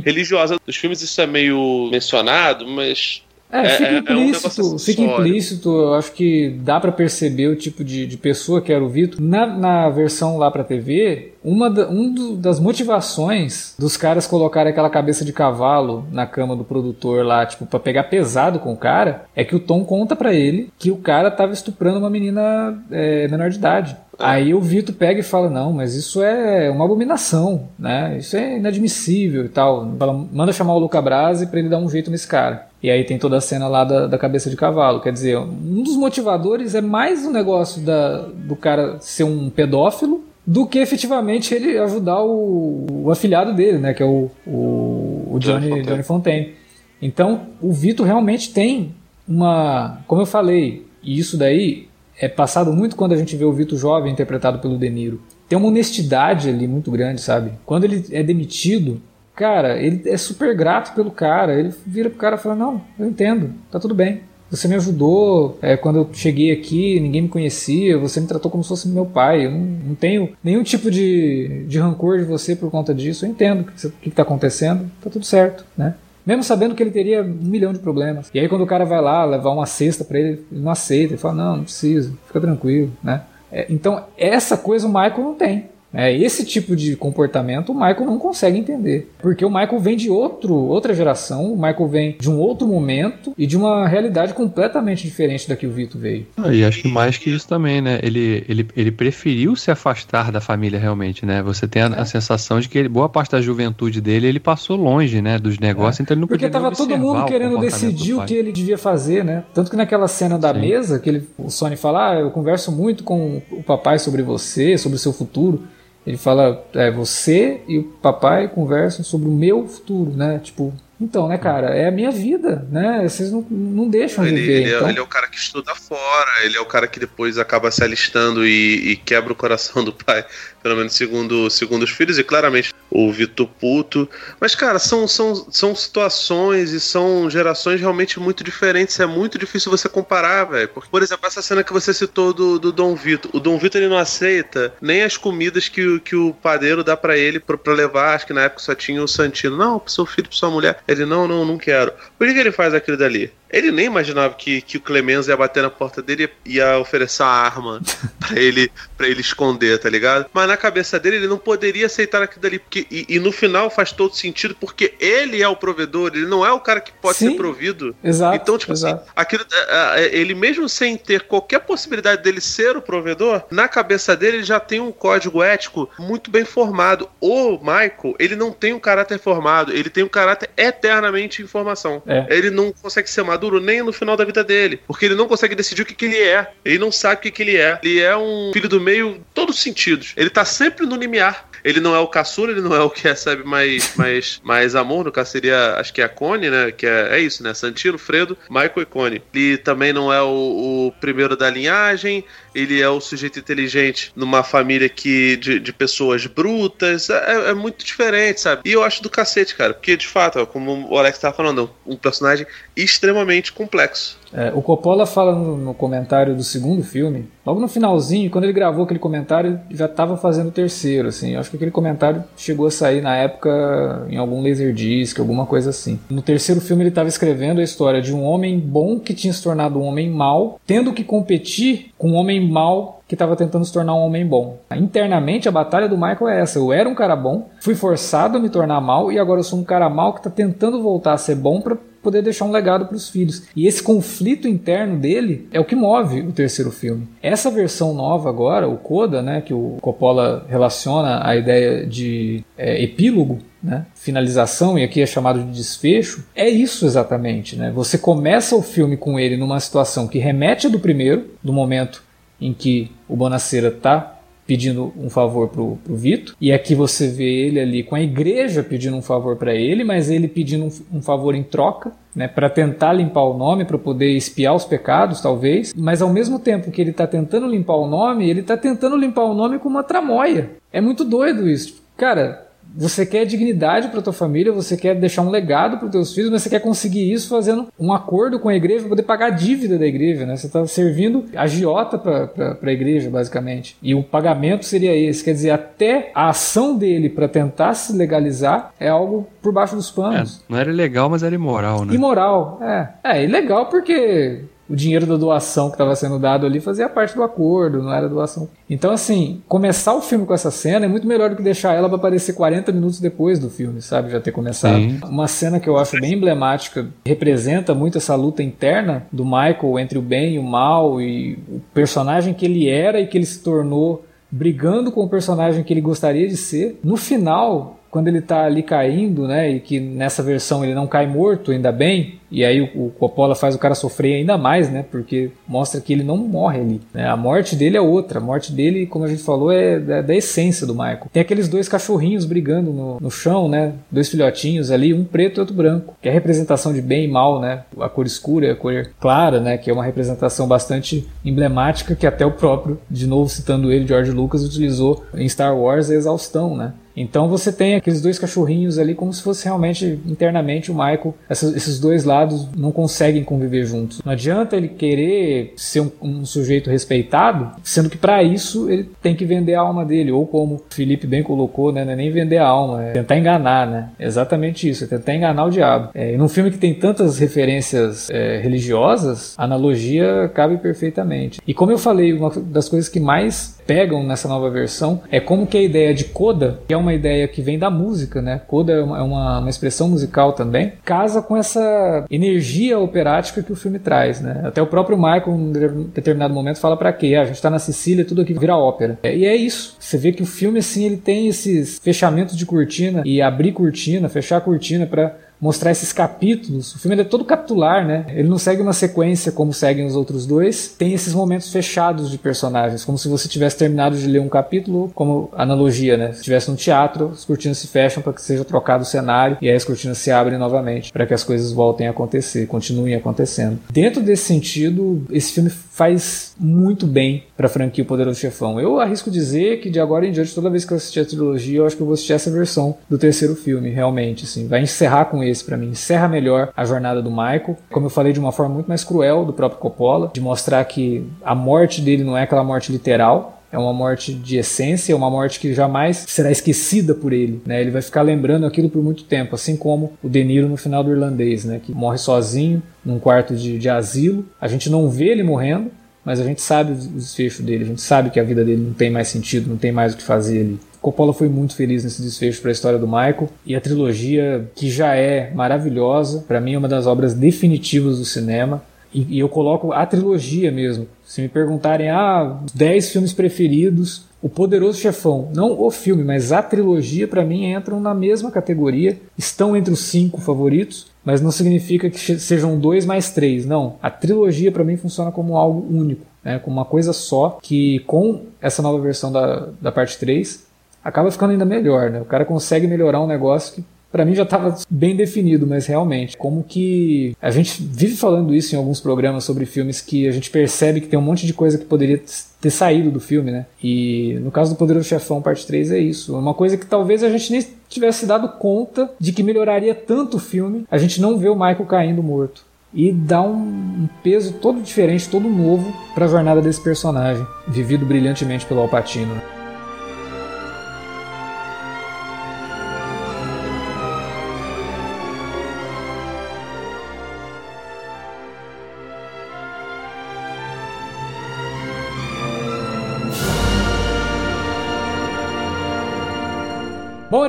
Religiosa. Nos filmes isso é meio mencionado, mas é, é, fica implícito, é um fica implícito. Eu acho que dá para perceber o tipo de, de pessoa que era o Vitor. Na, na versão lá pra TV, uma da, um do, das motivações dos caras colocarem aquela cabeça de cavalo na cama do produtor lá, tipo, pra pegar pesado com o cara, é que o Tom conta para ele que o cara tava estuprando uma menina é, menor de idade. Aí o Vitor pega e fala: Não, mas isso é uma abominação, né? Isso é inadmissível e tal. Fala, manda chamar o Luca Brasi para ele dar um jeito nesse cara. E aí tem toda a cena lá da, da, cabeça de cavalo. Quer dizer, um dos motivadores é mais o um negócio da, do cara ser um pedófilo do que efetivamente ele ajudar o, o afilhado dele, né? Que é o, o, o Johnny, Johnny, Johnny Fontaine. Então, o Vitor realmente tem uma. Como eu falei, e isso daí é passado muito quando a gente vê o Vitor jovem interpretado pelo De Niro. Tem uma honestidade ali muito grande, sabe? Quando ele é demitido, Cara, ele é super grato pelo cara. Ele vira pro cara e fala: Não, eu entendo, tá tudo bem. Você me ajudou é, quando eu cheguei aqui, ninguém me conhecia, você me tratou como se fosse meu pai. Eu não, não tenho nenhum tipo de, de rancor de você por conta disso. Eu entendo o que está acontecendo, tá tudo certo, né? Mesmo sabendo que ele teria um milhão de problemas. E aí quando o cara vai lá levar uma cesta para ele, ele não aceita, ele fala, não, não precisa, fica tranquilo, né? É, então essa coisa o Michael não tem. É, esse tipo de comportamento o Michael não consegue entender. Porque o Michael vem de outro, outra geração, o Michael vem de um outro momento e de uma realidade completamente diferente da que o Vito veio. Ah, e acho que mais que isso também, né? Ele, ele, ele preferiu se afastar da família realmente, né? Você tem a, a sensação de que ele, boa parte da juventude dele ele passou longe, né? Dos negócios, é. então ele não Porque podia tava todo mundo querendo decidir o que ele devia fazer, né? Tanto que naquela cena da Sim. mesa, que ele, o Sony fala, ah, eu converso muito com o papai sobre você, sobre o seu futuro. Ele fala, é, você e o papai conversam sobre o meu futuro, né? Tipo, então, né, cara, é a minha vida, né? Vocês não, não deixam ele, viver. Ele, é, então... ele, é, o cara que estuda fora, ele é o cara que depois acaba se alistando e, e quebra o coração do pai, pelo menos segundo, segundo os filhos, e claramente o Vitor Puto. Mas, cara, são, são, são situações e são gerações realmente muito diferentes. É muito difícil você comparar, velho. Por exemplo, essa cena que você citou do, do Dom Vitor. O Dom Vitor ele não aceita nem as comidas que, que o padeiro dá para ele para levar. Acho que na época só tinha o Santino. Não, pro seu filho, pra sua mulher. Ele, não, não, não quero. Por que, que ele faz aquilo dali? Ele nem imaginava que, que o Clemenza ia bater na porta dele e ia oferecer uma arma pra ele, pra ele esconder, tá ligado? Mas na cabeça dele, ele não poderia aceitar aquilo dali. Porque, e, e no final faz todo sentido, porque ele é o provedor, ele não é o cara que pode Sim, ser provido. exato, Então, tipo exato. assim, aquilo, é, é, ele mesmo sem ter qualquer possibilidade dele ser o provedor, na cabeça dele ele já tem um código ético muito bem formado. O Michael, ele não tem um caráter formado, ele tem um caráter eternamente em formação. É. Ele não consegue ser maduro nem no final da vida dele, porque ele não consegue decidir o que, que ele é. Ele não sabe o que, que ele é. Ele é um filho do meio todos os sentidos. Ele tá sempre no limiar. Ele não é o caçula, ele não é o que recebe mais, mais, mais amor. No caso seria, acho que é a Connie, né? Que é, é isso, né? Santino, Fredo, Michael e Connie. Ele também não é o, o primeiro da linhagem. Ele é o sujeito inteligente numa família que de, de pessoas brutas. É, é muito diferente, sabe? E eu acho do cacete, cara. Porque, de fato, como o Alex tava falando, é um personagem extremamente complexo. É, o Coppola fala no, no comentário do segundo filme, logo no finalzinho, quando ele gravou aquele comentário, já estava fazendo o terceiro, assim. Eu acho que aquele comentário chegou a sair na época em algum Laserdisc, alguma coisa assim. No terceiro filme ele estava escrevendo a história de um homem bom que tinha se tornado um homem mau, tendo que competir com um homem mau que estava tentando se tornar um homem bom. Internamente a batalha do Michael é essa. Eu era um cara bom, fui forçado a me tornar mal e agora eu sou um cara mal que está tentando voltar a ser bom para poder deixar um legado para os filhos. E esse conflito interno dele é o que move o terceiro filme. Essa versão nova agora, o Coda, né, que o Coppola relaciona a ideia de é, epílogo, né, finalização e aqui é chamado de desfecho, é isso exatamente. Né? Você começa o filme com ele numa situação que remete do primeiro, do momento em que o Bonacera está pedindo um favor pro, pro Vito, e aqui você vê ele ali com a igreja pedindo um favor para ele, mas ele pedindo um, um favor em troca, né, para tentar limpar o nome, para poder espiar os pecados, talvez, mas ao mesmo tempo que ele está tentando limpar o nome, ele está tentando limpar o nome com uma tramóia. É muito doido isso. Cara, você quer dignidade para tua família, você quer deixar um legado para teus filhos, mas você quer conseguir isso fazendo um acordo com a igreja para poder pagar a dívida da igreja, né? Você está servindo agiota para a igreja, basicamente. E o pagamento seria esse. Quer dizer, até a ação dele para tentar se legalizar é algo por baixo dos É, panos. não era legal, mas era imoral, né? Imoral, é. É, ilegal porque o dinheiro da doação que estava sendo dado ali fazia parte do acordo, não era doação. Então, assim, começar o filme com essa cena é muito melhor do que deixar ela para aparecer 40 minutos depois do filme, sabe? Já ter começado. Sim. Uma cena que eu acho bem emblemática, representa muito essa luta interna do Michael entre o bem e o mal e o personagem que ele era e que ele se tornou brigando com o personagem que ele gostaria de ser. No final, quando ele tá ali caindo, né, e que nessa versão ele não cai morto, ainda bem, e aí o, o Coppola faz o cara sofrer ainda mais, né, porque mostra que ele não morre ali. né. A morte dele é outra, a morte dele, como a gente falou, é da, da essência do Michael. Tem aqueles dois cachorrinhos brigando no, no chão, né, dois filhotinhos ali, um preto e outro branco, que é a representação de bem e mal, né, a cor escura e a cor clara, né, que é uma representação bastante emblemática que até o próprio, de novo citando ele, George Lucas, utilizou em Star Wars a exaustão, né. Então você tem aqueles dois cachorrinhos ali como se fosse realmente internamente o Michael. Esses dois lados não conseguem conviver juntos. Não adianta ele querer ser um, um sujeito respeitado, sendo que para isso ele tem que vender a alma dele. Ou como o Felipe bem colocou, né, não é nem vender a alma, é tentar enganar, né? Exatamente isso, é tentar enganar o diabo. É, num filme que tem tantas referências é, religiosas, a analogia cabe perfeitamente. E como eu falei, uma das coisas que mais pegam nessa nova versão é como que a ideia de coda, que é uma ideia que vem da música, né? Coda é uma, é uma, uma expressão musical também, casa com essa energia operática que o filme traz, né? Até o próprio Michael, em determinado momento, fala pra quê? Ah, a gente tá na Sicília, tudo aqui vira ópera. É, e é isso. Você vê que o filme, assim, ele tem esses fechamentos de cortina e abrir cortina, fechar cortina pra mostrar esses capítulos. O filme é todo capitular, né? Ele não segue uma sequência como seguem os outros dois. Tem esses momentos fechados de personagens, como se você tivesse terminado de ler um capítulo, como analogia, né? Se estivesse no teatro, as cortinas se fecham para que seja trocado o cenário e aí as cortinas se abrem novamente para que as coisas voltem a acontecer, continuem acontecendo. Dentro desse sentido, esse filme faz muito bem para a franquia O Poderoso Chefão. Eu arrisco dizer que de agora em diante, toda vez que eu assistir a trilogia, eu acho que eu vou assistir essa versão do terceiro filme, realmente, assim. Vai encerrar com esse para mim. Encerra melhor a jornada do Michael. Como eu falei, de uma forma muito mais cruel do próprio Coppola, de mostrar que a morte dele não é aquela morte literal, é uma morte de essência, uma morte que jamais será esquecida por ele, né? Ele vai ficar lembrando aquilo por muito tempo, assim como o De Niro no final do Irlandês, né? Que morre sozinho num quarto de, de asilo. A gente não vê ele morrendo, mas a gente sabe o desfecho dele, a gente sabe que a vida dele não tem mais sentido, não tem mais o que fazer ali. Coppola foi muito feliz nesse desfecho para a história do Michael e a trilogia, que já é maravilhosa, para mim é uma das obras definitivas do cinema. E, e, eu coloco a trilogia mesmo. Se me perguntarem, ah, 10 filmes preferidos, O Poderoso Chefão, não o filme, mas a trilogia, para mim, entram na mesma categoria, estão entre os cinco favoritos, mas não significa que sejam dois mais três, não. A trilogia, para mim, funciona como algo único, né, como uma coisa só, que com essa nova versão da, da parte 3, acaba ficando ainda melhor, né? O cara consegue melhorar um negócio que para mim já estava bem definido, mas realmente, como que a gente vive falando isso em alguns programas sobre filmes que a gente percebe que tem um monte de coisa que poderia ter saído do filme, né? E no caso do Poderoso Chefão parte 3 é isso, uma coisa que talvez a gente nem tivesse dado conta de que melhoraria tanto o filme, a gente não vê o Michael caindo morto. E dá um peso todo diferente, todo novo para a jornada desse personagem, vivido brilhantemente pelo Al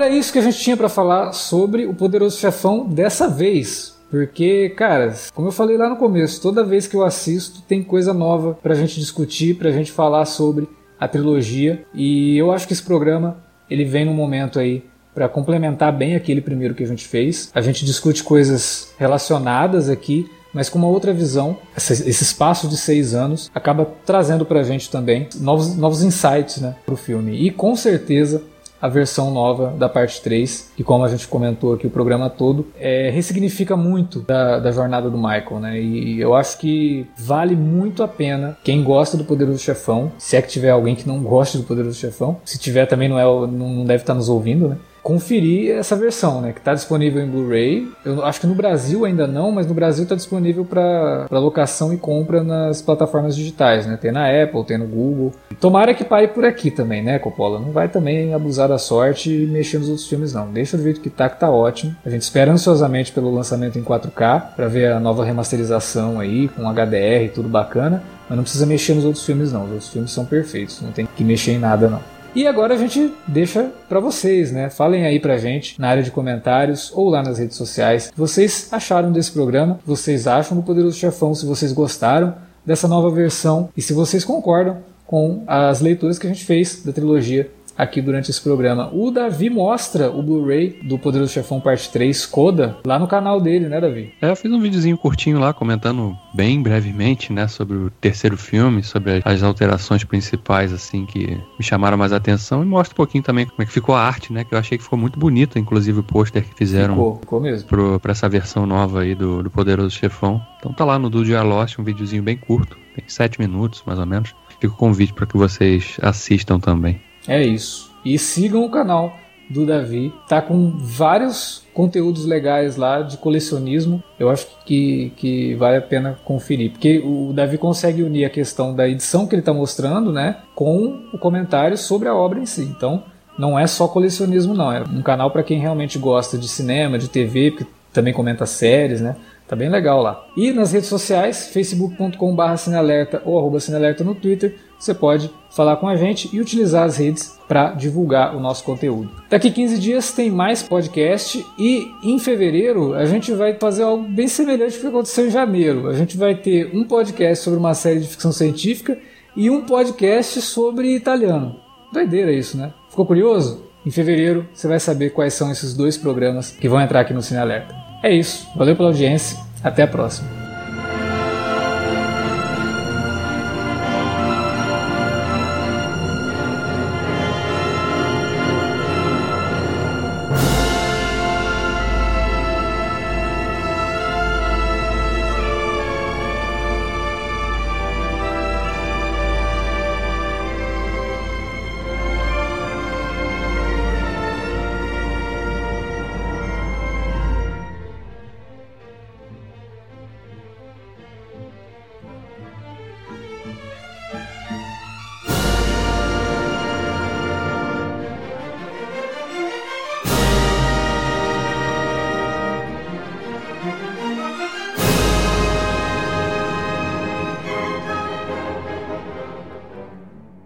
era isso que a gente tinha para falar sobre o Poderoso Chefão dessa vez. Porque, cara, como eu falei lá no começo, toda vez que eu assisto tem coisa nova pra gente discutir, pra gente falar sobre a trilogia. E eu acho que esse programa ele vem num momento aí para complementar bem aquele primeiro que a gente fez. A gente discute coisas relacionadas aqui, mas com uma outra visão. Esse, espaço de seis anos acaba trazendo pra gente também novos, novos insights né, pro filme. E com certeza a versão nova da parte 3, que como a gente comentou aqui o programa todo, é, ressignifica muito da, da jornada do Michael, né? E eu acho que vale muito a pena quem gosta do Poderoso Chefão, se é que tiver alguém que não goste do Poderoso Chefão, se tiver também não, é, não deve estar nos ouvindo, né? Conferir essa versão, né, que está disponível em Blu-ray. Eu acho que no Brasil ainda não, mas no Brasil está disponível para locação e compra nas plataformas digitais, né? Tem na Apple, tem no Google. Tomara que pare por aqui também, né, Coppola? Não vai também abusar da sorte e mexer nos outros filmes, não. Deixa do jeito que tá, que tá ótimo. A gente espera ansiosamente pelo lançamento em 4K para ver a nova remasterização aí com HDR e tudo bacana. Mas não precisa mexer nos outros filmes, não. Os outros filmes são perfeitos, não tem que mexer em nada, não. E agora a gente deixa para vocês, né? Falem aí pra gente na área de comentários ou lá nas redes sociais. Vocês acharam desse programa, vocês acham do Poderoso Chefão, se vocês gostaram dessa nova versão? E se vocês concordam com as leituras que a gente fez da trilogia aqui durante esse programa. O Davi mostra o Blu-ray do Poderoso Chefão Parte 3 Coda lá no canal dele, né, Davi? É, eu fiz um videozinho curtinho lá comentando bem brevemente, né, sobre o terceiro filme, sobre as alterações principais assim que me chamaram mais atenção e mostra um pouquinho também como é que ficou a arte, né, que eu achei que ficou muito bonito, inclusive o pôster que fizeram ficou, ficou mesmo. Pro, pra essa versão nova aí do, do Poderoso Chefão. Então tá lá no Do Dia Lost, um videozinho bem curto, tem sete minutos mais ou menos. Fica o convite para que vocês assistam também. É isso. E sigam o canal do Davi. Tá com vários conteúdos legais lá de colecionismo. Eu acho que, que vale a pena conferir. Porque o Davi consegue unir a questão da edição que ele está mostrando, né? Com o comentário sobre a obra em si. Então, não é só colecionismo, não. É um canal para quem realmente gosta de cinema, de TV, porque também comenta séries, né? Tá bem legal lá. E nas redes sociais, facebook.com.br ou arroba no Twitter, você pode falar com a gente e utilizar as redes para divulgar o nosso conteúdo. Daqui 15 dias tem mais podcast e em fevereiro a gente vai fazer algo bem semelhante ao que aconteceu em janeiro. A gente vai ter um podcast sobre uma série de ficção científica e um podcast sobre italiano. Doideira isso, né? Ficou curioso? Em fevereiro você vai saber quais são esses dois programas que vão entrar aqui no Cine Alerta. É isso. Valeu pela audiência. Até a próxima.